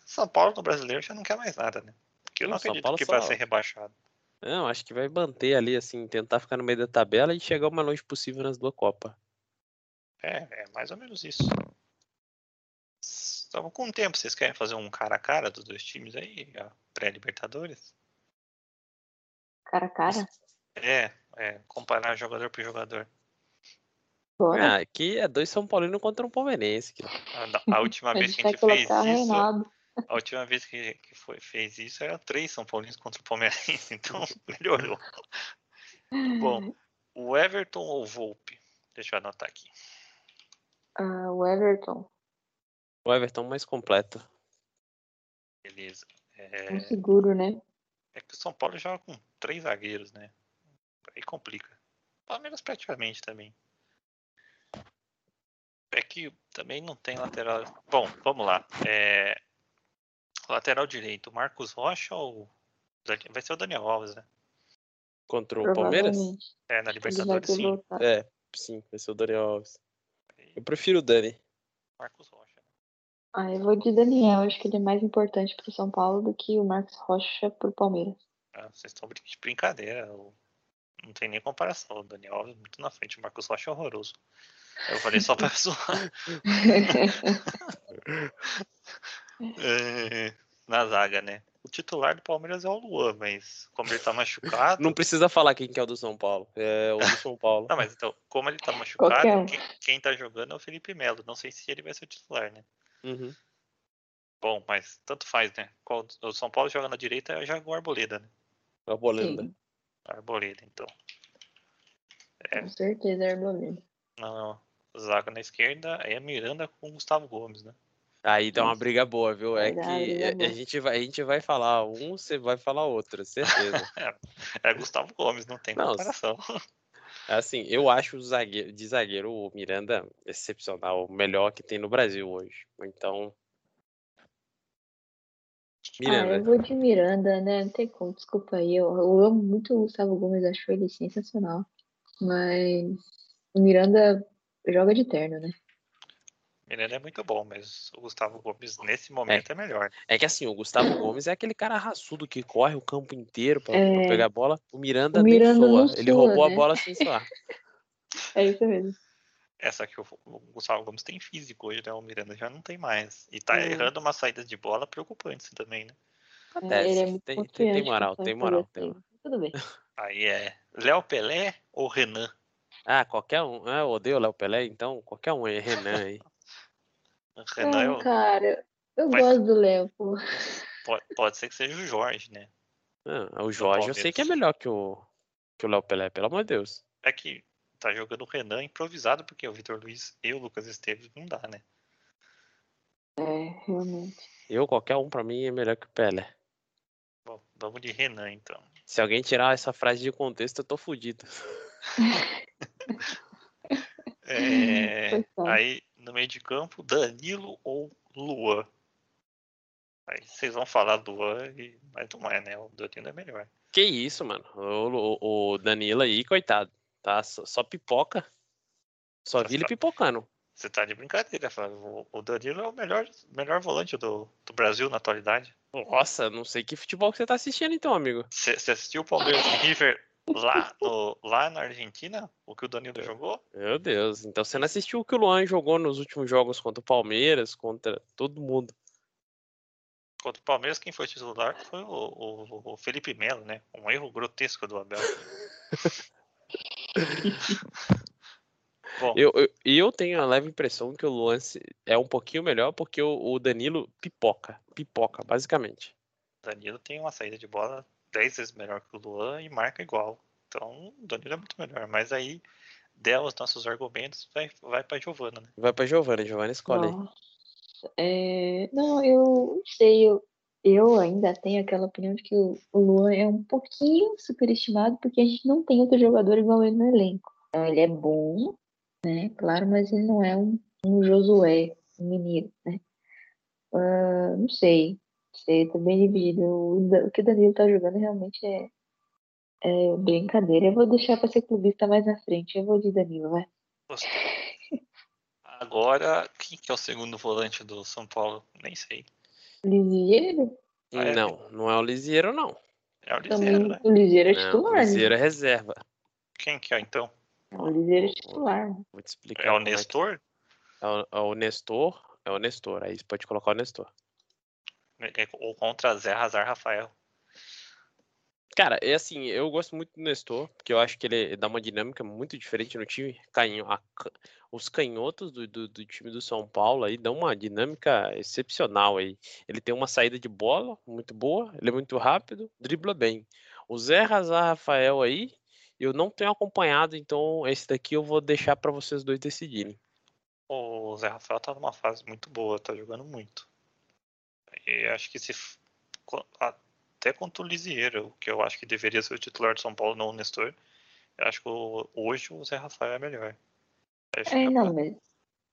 São Paulo no brasileiro já não quer mais nada, né? Porque eu não Não, São acredito Paulo que só- vai ser rebaixado. Não, acho que vai manter ali, assim, tentar ficar no meio da tabela e chegar o mais longe possível nas duas Copas. É, é mais ou menos isso. Estamos com tempo, vocês querem fazer um cara a cara dos dois times aí, a pré-Libertadores? Cara a cara. É, é, comparar jogador por jogador. Bora. Ah, aqui é dois São Paulinos contra um palmeirense. Guilão. A, [LAUGHS] a última vez que a gente fez isso, a última vez que, que foi, fez isso era três São Paulinos contra o Palmeirense, [LAUGHS] então melhorou. Bom, o Everton ou o Volpe? Deixa eu anotar aqui. Ah, o Everton. O Everton mais completo. Beleza. É um É, seguro, né? é que o São Paulo joga com três zagueiros, né? Aí complica. Palmeiras praticamente também. É que também não tem lateral. Bom, vamos lá. É, Lateral direito, Marcos Rocha ou. Vai ser o Daniel Alves, né? Contra o Palmeiras? É, na Libertadores sim. voltado. É, sim, vai ser o Daniel Alves. Eu prefiro o Dani. Marcos Rocha. Ah, eu vou de Daniel. Acho que ele é mais importante pro São Paulo do que o Marcos Rocha pro Palmeiras. Ah, vocês estão de brincadeira. o- Não tem nem comparação. O Daniel Alves é muito na frente. O Marcos Rocha é horroroso. Eu falei só pra [LAUGHS] zoar. [LAUGHS] É, na zaga, né? O titular do Palmeiras é o Luan, mas como ele tá machucado. Não precisa falar quem que é o do São Paulo. É o do São Paulo. Não, mas então, como ele tá machucado, quem, quem tá jogando é o Felipe Melo. Não sei se ele vai ser o titular, né? Uhum. Bom, mas tanto faz, né? O São Paulo joga na direita é já o Arboleda, né? A Bolenda. Sim, Arboleda, então. É. com certeza é Arboleda. Na zaga na esquerda é Miranda com Gustavo Gomes, né? Aí dá uma briga boa, viu? É que briga a- gente vai, a gente vai falar um, você vai falar outro, certeza. [LAUGHS] É Gustavo Gomes, não tem Não, comparação. [LAUGHS] Assim, eu acho o zagueiro, de zagueiro o Miranda excepcional, o melhor que tem no Brasil hoje. Então. Ah, Miranda. eu vou de Miranda, né? Não tem como, desculpa aí. Eu, eu amo muito o Gustavo Gomes, acho ele sensacional. Mas o Miranda joga de terno, né? Miranda é muito bom, mas o Gustavo Gomes nesse momento é, melhor. É que assim, o Gustavo Gomes é aquele cara raçudo que corre o campo inteiro pra, pra É. pegar a bola. O Miranda, O Miranda soa. Ele sua, roubou a né? bola sem soar. [LAUGHS] É isso mesmo. Essa que o, o Gustavo Gomes tem físico hoje, né? O Miranda já não tem mais. E tá É. errando uma saída de bola preocupante também, né? É, Acontece. ele é muito tem, tem, tem moral, tem moral, tem aí. moral. Tudo bem. [LAUGHS] Aí é Léo Pelé ou Renan? Ah, qualquer um. Ah, eu odeio o Léo Pelé, então qualquer um aí, Renan aí. [LAUGHS] Renan é o... cara, eu Mas- gosto do Léo, pô. Pode, pode ser que seja o Jorge, né? Ah, o Jorge eu sei que é melhor que o que o Léo Pelé, pelo amor de Deus. É que tá jogando o Renan improvisado, porque o Vitor Luiz e o Lucas Esteves não dá, né? É, realmente. Eu, qualquer um pra mim é melhor que o Pelé. Bom, vamos de Renan então. Se alguém tirar essa frase de contexto, eu tô fudido. [LAUGHS] É, aí, no meio de campo, Danilo ou Luan? Aí vocês vão falar Luan, e- mas não é, né? O Danilo é melhor. Que isso, mano. O, o- Danilo aí, coitado. Tá só, só pipoca. Só vi ele pipocando. Você tá de brincadeira, Flávio. O- Danilo é o melhor, melhor volante do, do Brasil na atualidade. Nossa, não sei que futebol que você tá assistindo então, amigo. Você você assistiu o Palmeiras e River lá, no- lá na Argentina? O que o Danilo jogou? Meu Deus. Então você não assistiu o que o Luan jogou nos últimos jogos contra o Palmeiras, contra todo mundo. Contra o Palmeiras, quem foi titular foi o, o- o Felipe Melo, né? Um erro grotesco do Abel. [LAUGHS] Bom, Eu, eu, eu tenho a leve impressão que o Luan é um pouquinho melhor porque o, o Danilo pipoca. Pipoca, basicamente. o Danilo tem uma saída de bola 10 vezes melhor que o Luan e marca igual. Então, o Danilo é muito melhor. Mas aí, der os nossos argumentos, vai, vai pra Giovana, né? Vai pra Giovana, Giovana escolhe. aí. Nossa. É, não, eu não sei, eu, eu ainda tenho aquela opinião de que o, o Luan é um pouquinho superestimado porque a gente não tem outro jogador igual ele no elenco. Então, ele é bom, né? Claro, mas ele não é um, um Josué, um mineiro, né? Ah, não sei, sei, tô bem dividido. O, que o Danilo tá jogando realmente é, é brincadeira. Eu vou deixar pra ser clubista mais na frente. Eu vou de Danilo, vai. Agora, quem que é o segundo volante do São Paulo? Nem sei. Lisieiro? Ah, é? Não, não é o Lisieiro, não. É o Também Liseiro, né? o Lisieiro é Não, titular, o né? Lisieiro é reserva. Quem que é, então? O Lisieiro é titular. né? Vou te explicar. É o que- Nestor? É o, é o Nestor. É o Nestor. Aí você pode colocar o Nestor. É- Ou contra Zé Hazar Rafael? Cara, é assim, eu gosto muito do Nestor, porque eu acho que ele dá uma dinâmica muito diferente no time. Canho, a os canhotos do, do, do time do São Paulo aí dão uma dinâmica excepcional aí. Ele tem uma saída de bola muito boa, ele é muito rápido, dribla bem. O Zé Hazar Rafael aí, eu não tenho acompanhado, então esse daqui eu vou deixar pra vocês dois decidirem. O Zé Rafael tá numa fase muito boa, tá jogando muito. E acho que se. Até contra o Lisieiro, que eu acho que deveria ser o titular do São Paulo, não o Nestor. Eu acho que o- hoje o Zé Rafael é melhor. É, não, mas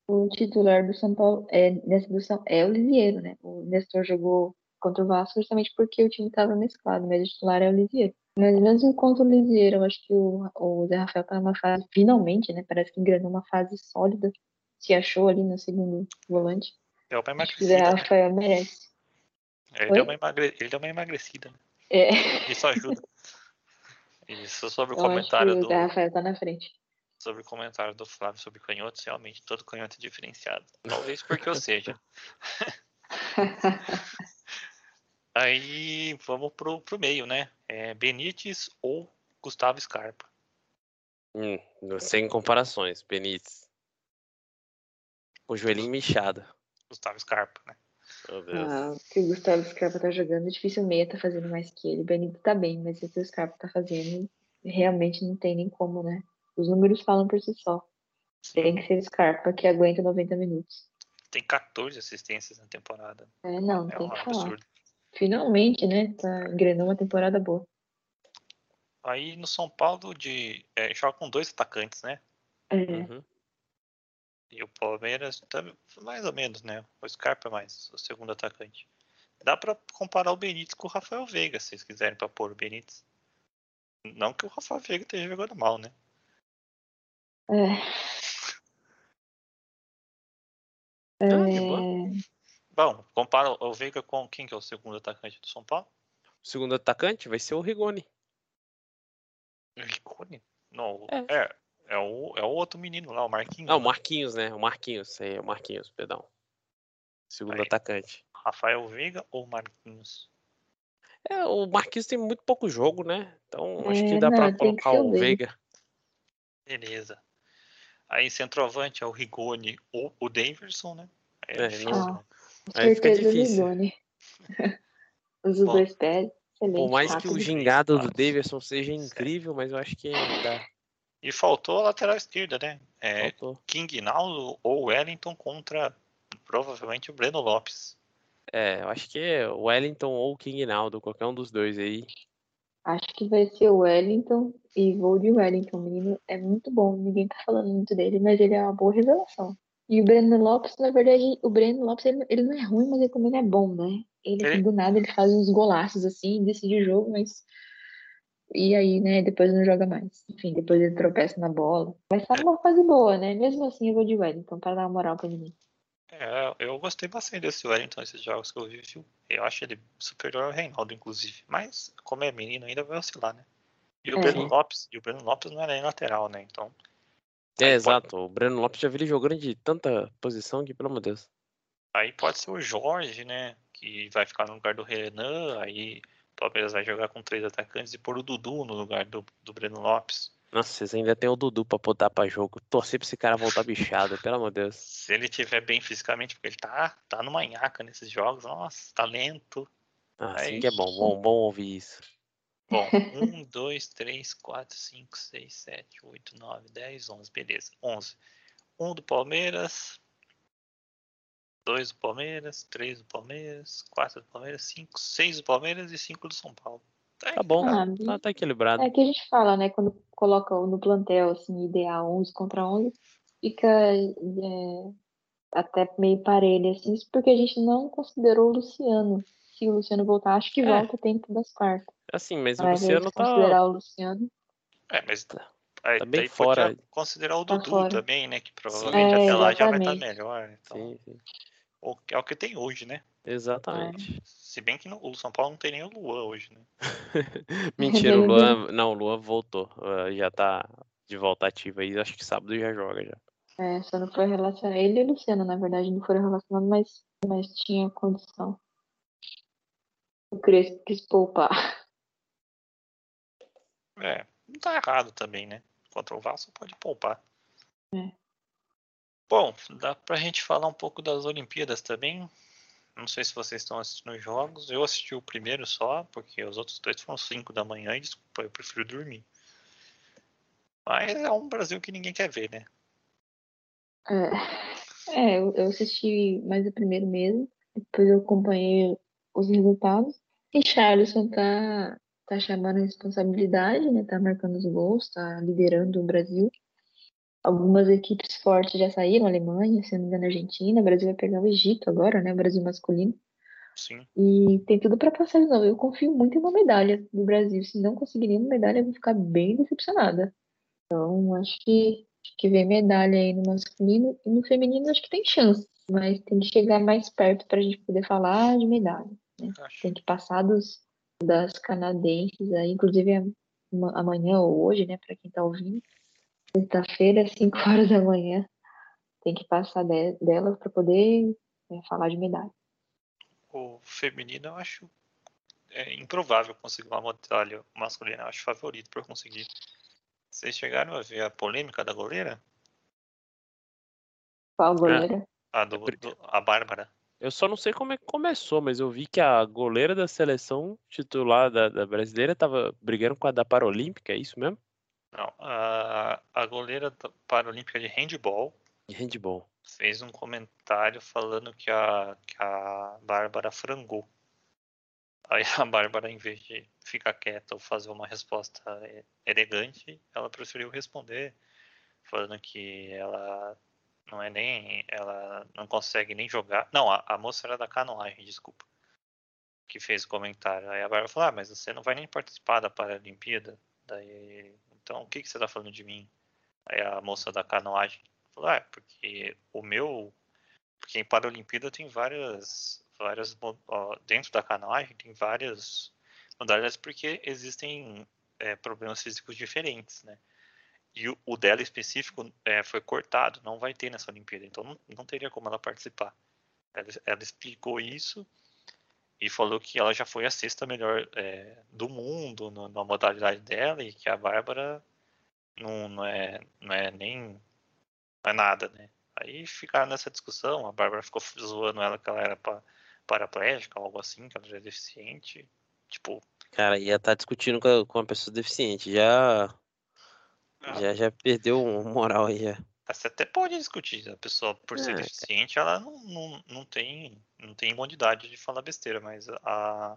o titular do São Paulo é, nessa edição é o Lisieiro, né? O Nestor jogou contra o Vasco justamente porque o time estava mesclado, mas o titular é o Lisieiro. Mas mesmo contra o Lisieiro, eu acho que o, o Zé Rafael tá numa fase, finalmente, né? Parece que engrenou uma fase sólida. Se achou ali no segundo volante. Deu uma Acho que o Zé né? Rafael merece. Ele, Oi? deu uma emagre... ele deu uma emagrecida. né? É, Isso ajuda. Isso sobre o eu acho que comentário o do. Rafael tá na frente. Sobre o comentário do Flávio sobre canhotos, realmente todo canhoto é diferenciado. Talvez porque eu seja. [LAUGHS] Aí vamos pro, pro meio, né? É Benítez ou Gustavo Scarpa. Hum, sem comparações, Benítez. O joelhinho inchado. Gustavo Scarpa, né? Deus. Ah, o que o Gustavo Scarpa tá jogando, difícil o meia tá fazendo mais que ele. O Benito tá bem, mas o que o Scarpa tá fazendo, realmente não tem nem como, né? Os números falam por si só. Tem que ser o Scarpa que aguenta 90 minutos. Tem 14 assistências na temporada. É, não, É tem um que falar. absurdo. Finalmente, né? Tá engrenou uma temporada boa. Aí no São Paulo de, é, joga com dois atacantes, né? É, Uhum. E o Palmeiras tá mais ou menos, né? O Scarpa é mais o segundo atacante. Dá pra comparar o Benítez com o Rafael Veiga, se vocês quiserem pra pôr o Benítez. Não que o Rafael Veiga esteja jogando mal, né? é. Ah, boa. É, Bom, compara o Veiga com quem que é o segundo atacante do São Paulo? O segundo atacante vai ser o Rigoni. Rigoni? Não, É. é. É, o, é o outro menino lá, o Marquinhos. Ah, o né? Marquinhos, né? O Marquinhos, é o Marquinhos, perdão. Segundo Aí. atacante. Rafael Veiga ou Marquinhos? É, o Marquinhos tem muito pouco jogo, né? Então acho É, que dá não, pra tem que colocar o o Veiga. Beleza. Aí centroavante é o Rigoni ou o Daverson, né? Aí É, difícil, não- né? Aí fica difícil. Ligoni. [LAUGHS] Os dois pés. Excelente. Por mais que o gingado do. Davidson seja incrível, mas eu acho que ainda E faltou a lateral esquerda, né? É, faltou. King Naldo ou Wellington contra provavelmente o Breno Lopes. É, eu acho que é o Wellington ou o King Naldo, qualquer um dos dois aí. Acho que vai ser o Wellington e vou de Wellington. O menino é muito bom. Ninguém tá falando muito dele, mas ele é uma boa revelação. E o Breno Lopes, na verdade, o Breno Lopes, ele, ele não é ruim, mas ele também não é bom, né? Ele, assim, Ele- do nada, ele faz uns golaços, assim, decide o jogo, mas... E aí, né, depois não joga mais. Enfim, depois ele tropeça na bola. Mas tá numa fase boa, né? Mesmo assim, eu vou de Wellington, pra dar uma moral pra ele. É, eu gostei bastante desse Wellington, esses jogos que eu vi, viu? Eu acho ele superior ao Reinaldo, inclusive. Mas, como é menino, ainda vai oscilar, né? E o É. Breno. Lopes, e o Breno Lopes não era nem lateral, né? Então, É, Aí pode- exato. O Breno Lopes já vi ele jogando de tanta posição que, pelo amor de Deus. aí pode ser o Jorge, né? Que vai ficar no lugar do Renan, aí Palmeiras vai jogar com três atacantes e pôr o Dudu no lugar do, do Breno Lopes. Nossa, vocês ainda tem o Dudu pra botar pra jogo. Torcer pra esse cara voltar [LAUGHS] bichado, pelo amor de Deus. Se ele tiver bem fisicamente, porque ele tá, tá numa nhaca nesses jogos, nossa, tá lento. Ah, assim que é bom, bom, bom ouvir isso. Bom, 1, 2, 3, 4, 5, 6, 7, 8, 9, 10, 11. Beleza, 11. 1 do Palmeiras. 2 do Palmeiras. 3 do Palmeiras. 4 do Palmeiras. 5, 6 do Palmeiras e 5 do São Paulo. Tá bom, Ah, tá, tá equilibrado. É que a gente fala, né? Quando coloca no plantel, assim, ideal 11 contra 11, fica é, até meio parelho, assim, isso porque a gente não considerou o Luciano. Se o Luciano voltar, acho que É. volta tempo das quartas. Assim, mas o Mas Luciano tá. considerar o Luciano, É, mas Tá- aí, tá bem daí fora. considerar o Tá Dudu fora. também, né? Que provavelmente É, até lá já vai estar exatamente. melhor. Então, Sim, sim. O- é o que tem hoje, né? Exatamente. Se bem que no, o São Paulo não tem nem o Luan hoje, né? [LAUGHS] Mentira, o [LAUGHS] Luan. Não, o Luan voltou. uh, Já tá de volta ativa aí. Acho que sábado já joga já. é, só não foi relacionado. Ele e o Luciano, na verdade, não foram relacionados, mas, mas tinha condição. O Crespo quis poupar. É, não tá errado também, né? Contra o Vasco pode poupar. É. Bom, dá pra gente falar um pouco das Olimpíadas também. Não sei se vocês estão assistindo os jogos. Eu assisti o primeiro só, porque os outros dois foram 5 da manhã e desculpa, eu prefiro dormir. Mas é um Brasil que ninguém quer ver, né? É, é eu, assisti mais o primeiro mesmo, depois eu acompanhei os resultados. E Charleston tá, tá chamando a responsabilidade, né? Tá marcando os gols, tá liderando o Brasil. Algumas equipes fortes já saíram, Alemanha, se não me engano, Argentina. O Brasil vai pegar o Egito agora, né? O Brasil masculino. Sim. E tem tudo para passar de novo. Eu confio muito em uma medalha do Brasil. Se não conseguir nenhuma medalha, eu vou ficar bem decepcionada. Então, acho que, acho que vem medalha aí no masculino. E no feminino, acho que tem chance. Mas tem que chegar mais perto para a gente poder falar de medalha. Acho. Tem que passar dos, das canadenses aí. Inclusive, ama- amanhã ou hoje, né? Para quem tá ouvindo. Sexta-feira, 5 [LAUGHS] horas da manhã. Tem que passar de, delas para poder é, falar de medalha. O feminino eu acho é, improvável conseguir uma medalha masculina. Eu acho favorito por conseguir. Vocês chegaram a ver a polêmica da goleira? Qual goleira? A, do, do- a Bárbara. Eu só não sei como é que começou, mas eu vi que a goleira da seleção titular da, da brasileira tava brigando com a da Paralímpica, é isso mesmo? Não, a, a goleira da Paralímpica de handball De handball. fez um comentário falando que a, que a Bárbara frangou. Aí a [LAUGHS] Bárbara, em vez de ficar quieta ou fazer uma resposta elegante, ela preferiu responder, falando que ela não é nem. Ela não consegue nem jogar. Não, a, a moça era da canoagem, desculpa. Que fez o comentário. Aí a Bárbara falou: Ah, mas você não vai nem participar da Paralimpíada? Daí, então o que, que você tá falando de mim? Aí a moça da canoagem falou: Ah, porque o meu. Porque em Paralimpíada tem várias. várias ó, dentro da canoagem tem várias modalidades porque existem é, problemas físicos diferentes, né? E o, o dela específico é, foi cortado, não vai ter nessa Olimpíada, então não, não teria como ela participar. Ela, ela explicou isso e falou que ela já foi a sexta melhor é, do mundo no- na modalidade dela e que a Bárbara não, não, é, não é nem não é nada, né? Aí ficaram nessa discussão, a Bárbara ficou zoando ela que ela era para paraplégica, algo assim, que ela já é deficiente. Tipo. Cara, ia estar tá discutindo com, a, com uma pessoa deficiente. Já. Ah, já, já perdeu o moral aí. Já. Você até pode discutir. A pessoa, por ser é, deficiente, ela não, não, não, tem, não tem imunidade de falar besteira, mas a.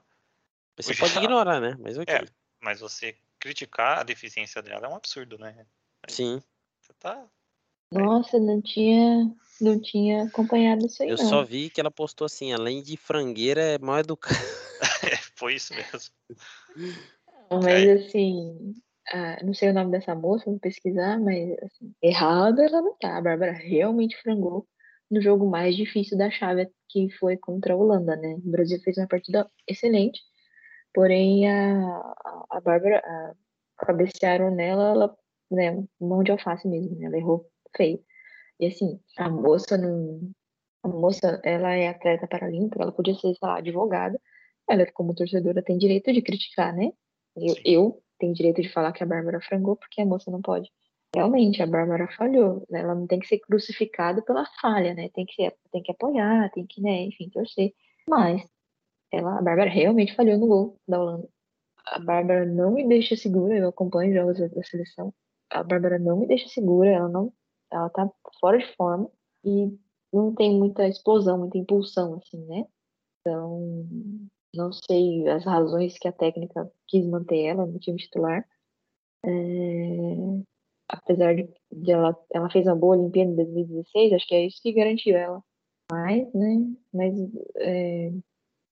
Você pode já... ignorar, né? Mas ok. É, mas você criticar a deficiência dela é um absurdo, né? Sim. Você tá. Nossa, não tinha, não tinha acompanhado isso aí. Eu não. só vi que ela postou assim, além de frangueira, é mal educada. [LAUGHS] é, foi isso mesmo. Mas é. assim, ah, não sei o nome dessa moça, vou pesquisar, mas assim, errada ela não tá. A Bárbara realmente frangou no jogo mais difícil da chave, que foi contra a Holanda, né? O Brasil fez uma partida excelente, porém a, a, Bárbara a, cabecearam nela, ela, né, mão de alface mesmo, né? Ela errou feio. E assim, a moça não. A moça, ela é atleta paralímpica, ela podia ser, sei lá, advogada. Ela, como torcedora, tem direito de criticar, né? Eu, eu tenho direito de falar que a Bárbara frangou, porque a moça não pode. Realmente, a Bárbara falhou. Né? Ela não tem que ser crucificada pela falha, né? Tem que, tem que apoiar, tem que, né, enfim, torcer. Mas ela, a Bárbara realmente falhou no gol da Holanda. A Bárbara não me deixa segura, eu acompanho jogos da seleção. A Bárbara não me deixa segura, ela não, ela tá fora de forma e não tem muita explosão, muita impulsão, assim, né? Então, não sei as razões que a técnica quis manter ela no time titular. É, apesar de, de, ela, ela fez uma boa Olimpíada em 2016, acho que é isso que garantiu ela. Mas, né? Mas é,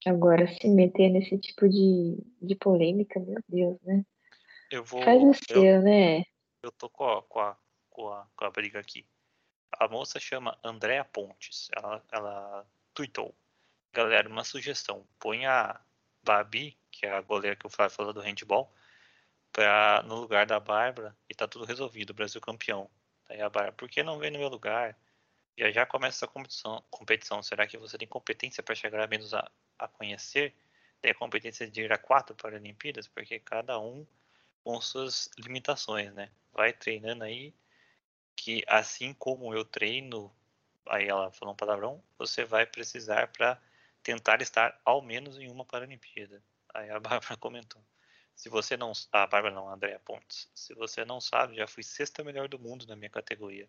agora se meter nesse tipo de, de polêmica, meu Deus, né? Eu vou. Faz o seu, eu, né? Eu tô com a, com, a, com, a, com a briga aqui. A moça chama Andréa Pontes. Ela, ela tweetou. Galera, uma sugestão. Põe a Babi, que é a goleira que o Flávio falou do handball, pra, no lugar da Bárbara e tá tudo resolvido, Brasil campeão. Aí a Bárbara, por que não vem no meu lugar? Já já começa essa competição. competição. Será que você tem competência para chegar menos a, a conhecer? Tem a competência de ir a quatro Paralimpíadas? Porque cada um com suas limitações, né? Vai treinando aí, que assim como eu treino, aí ela falou um palavrão, você vai precisar para tentar estar ao menos em uma Paralimpíada. Aí a [LAUGHS] Bárbara comentou. Se você não. A Bárbara não, a Andréa Pontes. Se você não sabe, já fui sexta melhor do mundo na minha categoria.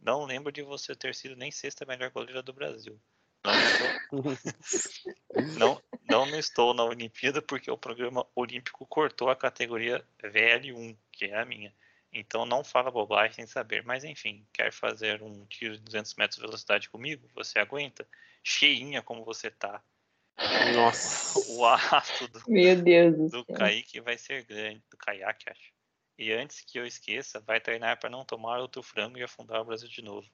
Não lembro de você ter sido nem sexta melhor goleira do Brasil. Não [LAUGHS] não, não estou na Olimpíada porque o programa olímpico cortou a categoria VL1, que é a minha. Então não fala bobagem sem saber. Mas enfim, quer fazer um tiro de 200 metros de velocidade comigo? Você aguenta? cheinha como você tá. Nossa. [LAUGHS] O arrasto do, Meu Deus do, do Kaique vai ser grande. Do caiaque, acho. E antes que eu esqueça, vai treinar para não tomar outro frango e afundar o Brasil de novo.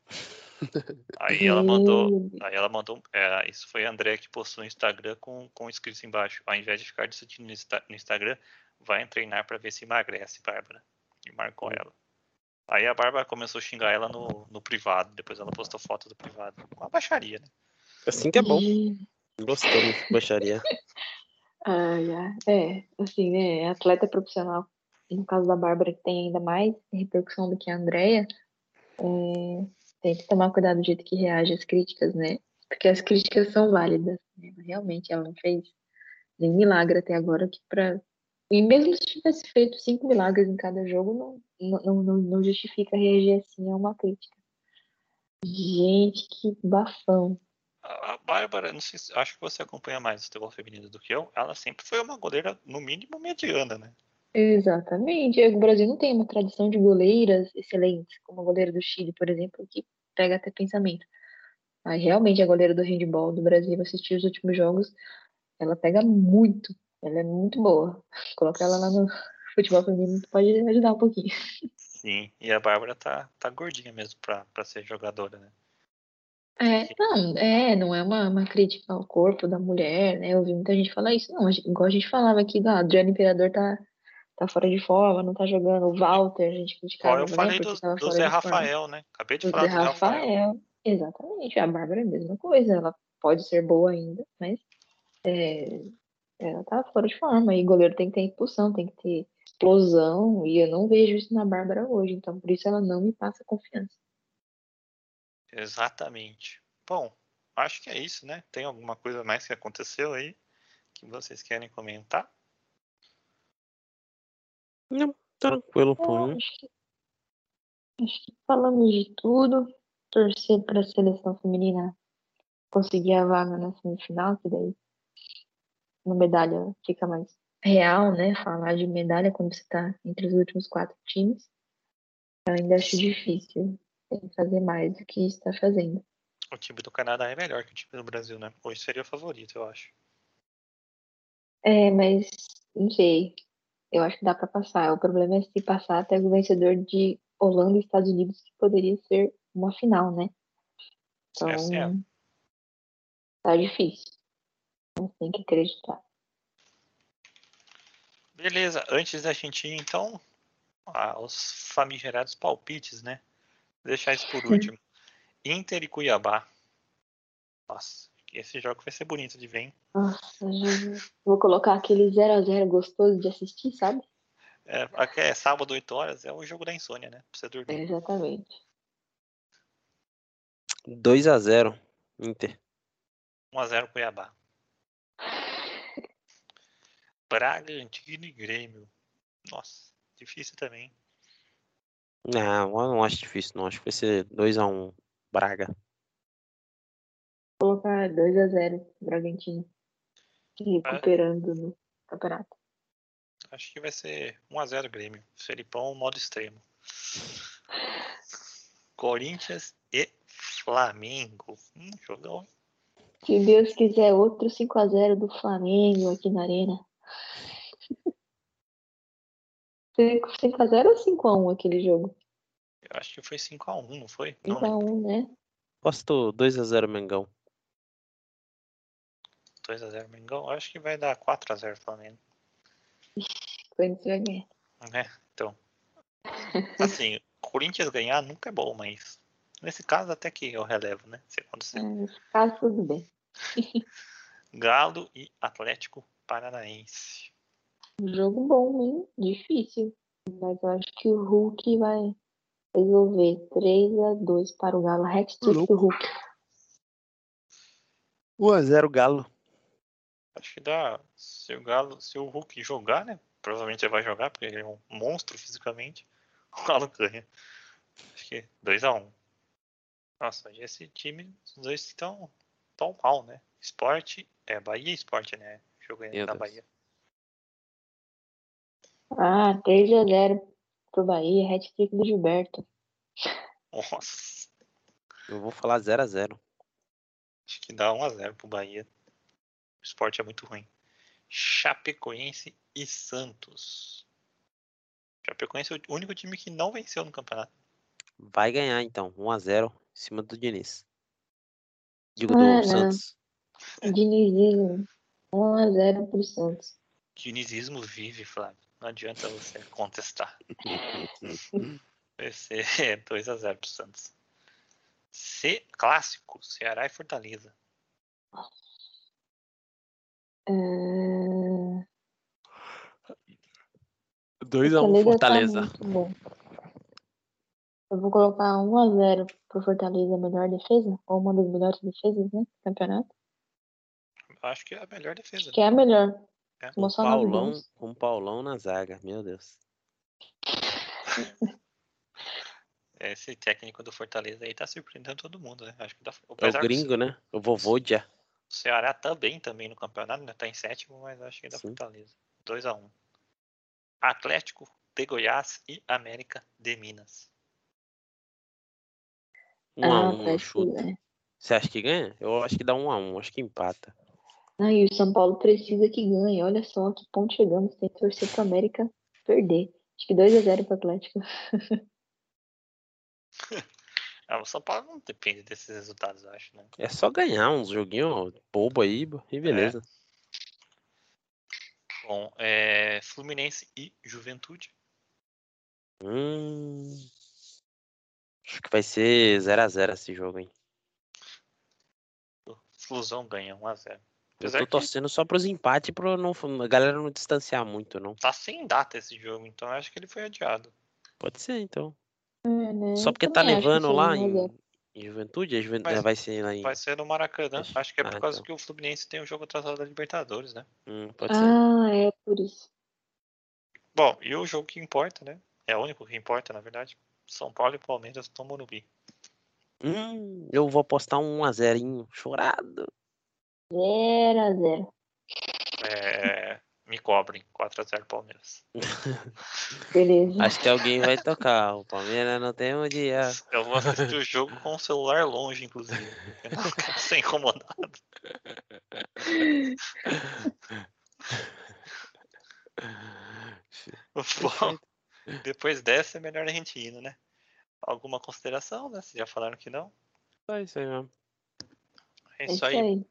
[LAUGHS] Aí ela mandou. Aí ela mandou. É, isso foi a André que postou no Instagram com, com escrito embaixo. Ao invés de ficar discutindo no Instagram, vai treinar para ver se emagrece, Bárbara. E marcou ela. Aí a Bárbara começou a xingar ela no, no privado. Depois ela postou foto do privado. Uma baixaria, né? Assim que é bom. Gostamos de baixaria. [LAUGHS] Ah, é, assim, né? Atleta profissional, no caso da Bárbara, que tem ainda mais repercussão do que a Andrea, é, tem que tomar cuidado do jeito que reage às críticas, né? Porque as críticas são válidas. Né? Realmente, ela não fez nem milagre até agora que para e mesmo se tivesse feito cinco milagres em cada jogo, não, não, não, não justifica reagir assim a uma crítica. Gente, que bafão. A Bárbara, não sei, acho que você acompanha mais o futebol feminino do que eu. Ela sempre foi uma goleira, no mínimo, mediana, né? Exatamente. O Brasil não tem uma tradição de goleiras excelentes, como a goleira do Chile, por exemplo, que pega até pensamento. Aí, realmente, a goleira do handball do Brasil, assistir os últimos jogos, ela pega muito. Ela é muito boa. Colocar ela lá no futebol feminino pode ajudar um pouquinho. Sim, e a Bárbara tá, tá gordinha mesmo pra, pra ser jogadora, né? É, não, é, não é uma, uma crítica ao corpo da mulher, né? Eu ouvi muita gente falar isso. Não, igual a gente falava aqui, do Adriano Imperador tá, tá fora de forma, não tá jogando. O Walter, a gente criticava, eu falei né? do, do Zé Rafael, né? Acabei de do falar Zé do Zé Rafael. Rafael. Exatamente. A Bárbara é a mesma coisa. Ela pode ser boa ainda, mas é, ela tá fora de forma. E goleiro tem que ter impulsão, tem que ter explosão. E eu não vejo isso na Bárbara hoje. Então, por isso ela não me passa confiança. Exatamente. Bom, acho que é isso, né? Tem alguma coisa mais que aconteceu aí que vocês querem comentar? Não, tranquilo, É, pô. acho, que, acho que falamos de tudo. Torcer para a seleção feminina conseguir a vaga na semifinal, que daí uma medalha fica mais real, né? Falar de medalha quando você está entre os últimos quatro times. Eu ainda acho difícil tem que fazer mais do que está fazendo. O time do Canadá é melhor que o time do Brasil, né? Hoje seria o favorito, eu acho. É, mas não sei. Eu acho que dá para passar. O problema é se passar até o vencedor de Holanda e Estados Unidos, que poderia ser uma final, né? Então, Essa é. tá difícil. Mas tem que acreditar. Beleza, antes da gente ir, então, ah, os famigerados palpites, né? Vou deixar isso por último. Inter e Cuiabá. Nossa, esse jogo vai ser bonito de ver, hein? Nossa, Jesus. Vou colocar aquele 0x0 gostoso de assistir, sabe? É, aqui é sábado, 8 horas, é o jogo da insônia, né? Pra você É, dormir. exatamente. 2x0, Inter. 1x0 Cuiabá. Bragantino e Grêmio. Nossa, difícil também. Não, eu não acho difícil, não. Acho que vai ser 2x1, Braga. Vou colocar 2x0 Bragantino. Se Recuperando no campeonato. Acho que vai ser 1x0 Grêmio. Felipão, modo extremo. Corinthians e Flamengo. Hum, jogão. Se Deus quiser, outro 5x0 do Flamengo aqui na Arena. 5x0 ou 5x1 aquele jogo? Eu acho que foi 5x1, não foi? Não lembro. 5x1, né? Posto 2x0 Mengão. 2x0 Mengão. Eu acho que vai dar 4x0 Flamengo. Corinthians vai ganhar. né? Então. Assim, [LAUGHS] Corinthians ganhar nunca é bom, mas nesse caso até que eu relevo, né? Se acontecer. É, Nesse caso, tudo bem. [LAUGHS] Galo e Atlético Paranaense. Jogo bom, hein? Difícil. Mas eu acho que o Hulk vai resolver 3x2 para o Galo. Hat-trick do Hulk. 1x0 Galo. Acho que dá. Se o Galo, se o Hulk jogar, né? Provavelmente ele vai jogar, porque ele é um monstro fisicamente. [LAUGHS] O Galo ganha. Acho que 2x1. Nossa, esse time, os dois estão tão mal, né? Esporte, é Bahia e Esporte, né? Jogo da Deus. Bahia. Ah, 3x0 pro Bahia. Hat-trick do Gilberto. Nossa, Eu vou falar 0x0. acho que dá 1x0 pro Bahia. O esporte é muito ruim. Chapecoense e Santos. Chapecoense é o único time que não venceu no campeonato. Vai ganhar então, 1x0 em cima do Diniz. Digo, do Ah. Santos. Dinizismo. 1x0 pro Santos. Dinizismo vive, Flávio. Não adianta você contestar. [LAUGHS] Vai ser [LAUGHS] 2x0 pro Santos. C clássico, Ceará e Fortaleza. É... 2x1 Fortaleza. Tá muito bom. Eu vou colocar 1x0 pro Fortaleza, melhor defesa, ou uma das melhores defesas, né? Do campeonato. Eu acho que é a melhor defesa. Que é a melhor. Um Moção nove Paulão, um Paulão na zaga, meu Deus. [LAUGHS] Esse técnico do Fortaleza aí tá surpreendendo todo mundo, né? Acho que dá, É o apesar do gringo, né? O vovô já. Ceará tá bem também no campeonato, né? Tá em sétimo, mas acho que dá Sim. Fortaleza. 2x1. Atlético de Goiás e América de Minas. 1x1 ah, no parece que chute. é. Você acha que ganha? Eu acho que dá 1x1, acho que empata. Ah, e o São Paulo precisa que ganhe. Olha só que ponto chegamos. Tem que torcer pro América perder. Acho que 2x0 pro Atlético. [LAUGHS] Ah, o São Paulo não depende desses resultados, eu acho, né? É só ganhar uns joguinhos bobo aí e beleza. Bom, é Fluminense e Juventude. Hum. Acho que vai ser 0x0 esse jogo, hein? Flusão ganha 1x0. Eu Apesar tô que torcendo só pros empates pra não, a galera não distanciar muito, não. tá sem data esse jogo, então eu acho que ele foi adiado. Pode ser, então. É, né? Só Eu porque tá que nevando seja lá 1 a 0. em, Juventude? A Juventude Mas vai ser lá em. Vai ser no Maracanã. Acho- Acho que é por ah, causa então. que o Fluminense tem o jogo atrasado da Libertadores, né? Hum, pode ser. Ah, é por isso. Bom, e o jogo que importa, né? É o único que importa, na verdade. São Paulo e Palmeiras estão no Morumbi. Hum, eu vou apostar um 1x0 chorado. 0 a 0 É, me cobrem. 4x0 Palmeiras. Beleza. Acho que alguém vai tocar. O Palmeiras não tem um dia. Eu vou assistir o jogo com o celular longe, inclusive. Eu não quero [LAUGHS] ser incomodado. [LAUGHS] Bom, depois dessa é melhor a gente ir, né? Alguma consideração, né? Vocês já falaram que não? Só isso aí mesmo. É É isso aí.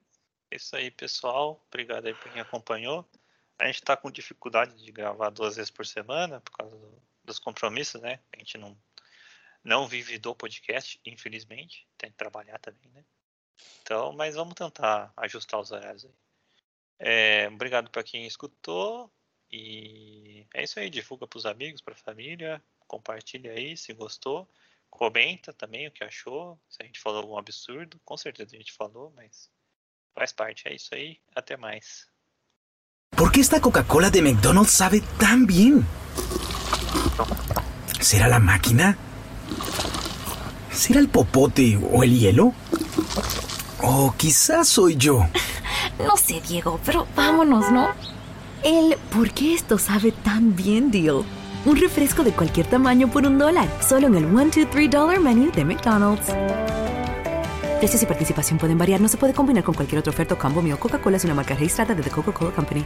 É isso aí, pessoal. Obrigado aí por quem acompanhou. A gente tá com dificuldade de gravar duas vezes por semana por causa do- dos compromissos, né? A gente não, não vive do podcast, infelizmente. Tem que trabalhar também, né? Então, mas vamos tentar ajustar os horários aí. É, obrigado para quem escutou. E é isso aí. Divulga pros amigos, pra família. Compartilha aí se gostou. Comenta também o que achou. Se a gente falou algum absurdo. Com certeza a gente falou, mas Faz parte, é isso aí. Até mais. ¿Por qué esta Coca-Cola de McDonald's sabe tan bien? ¿Será la máquina? ¿Será el popote o el hielo? O quizás soy yo. No sé, Diego, pero vámonos, ¿no? El ¿por qué esto sabe tan bien, deal? Un refresco de cualquier tamaño por un dólar, solo en el 1, 2, 3 dollar menu de McDonald's. Precios y participación pueden variar, no se puede combinar con cualquier otra oferta combo mío. Coca-Cola es una marca registrada de The Coca-Cola Company.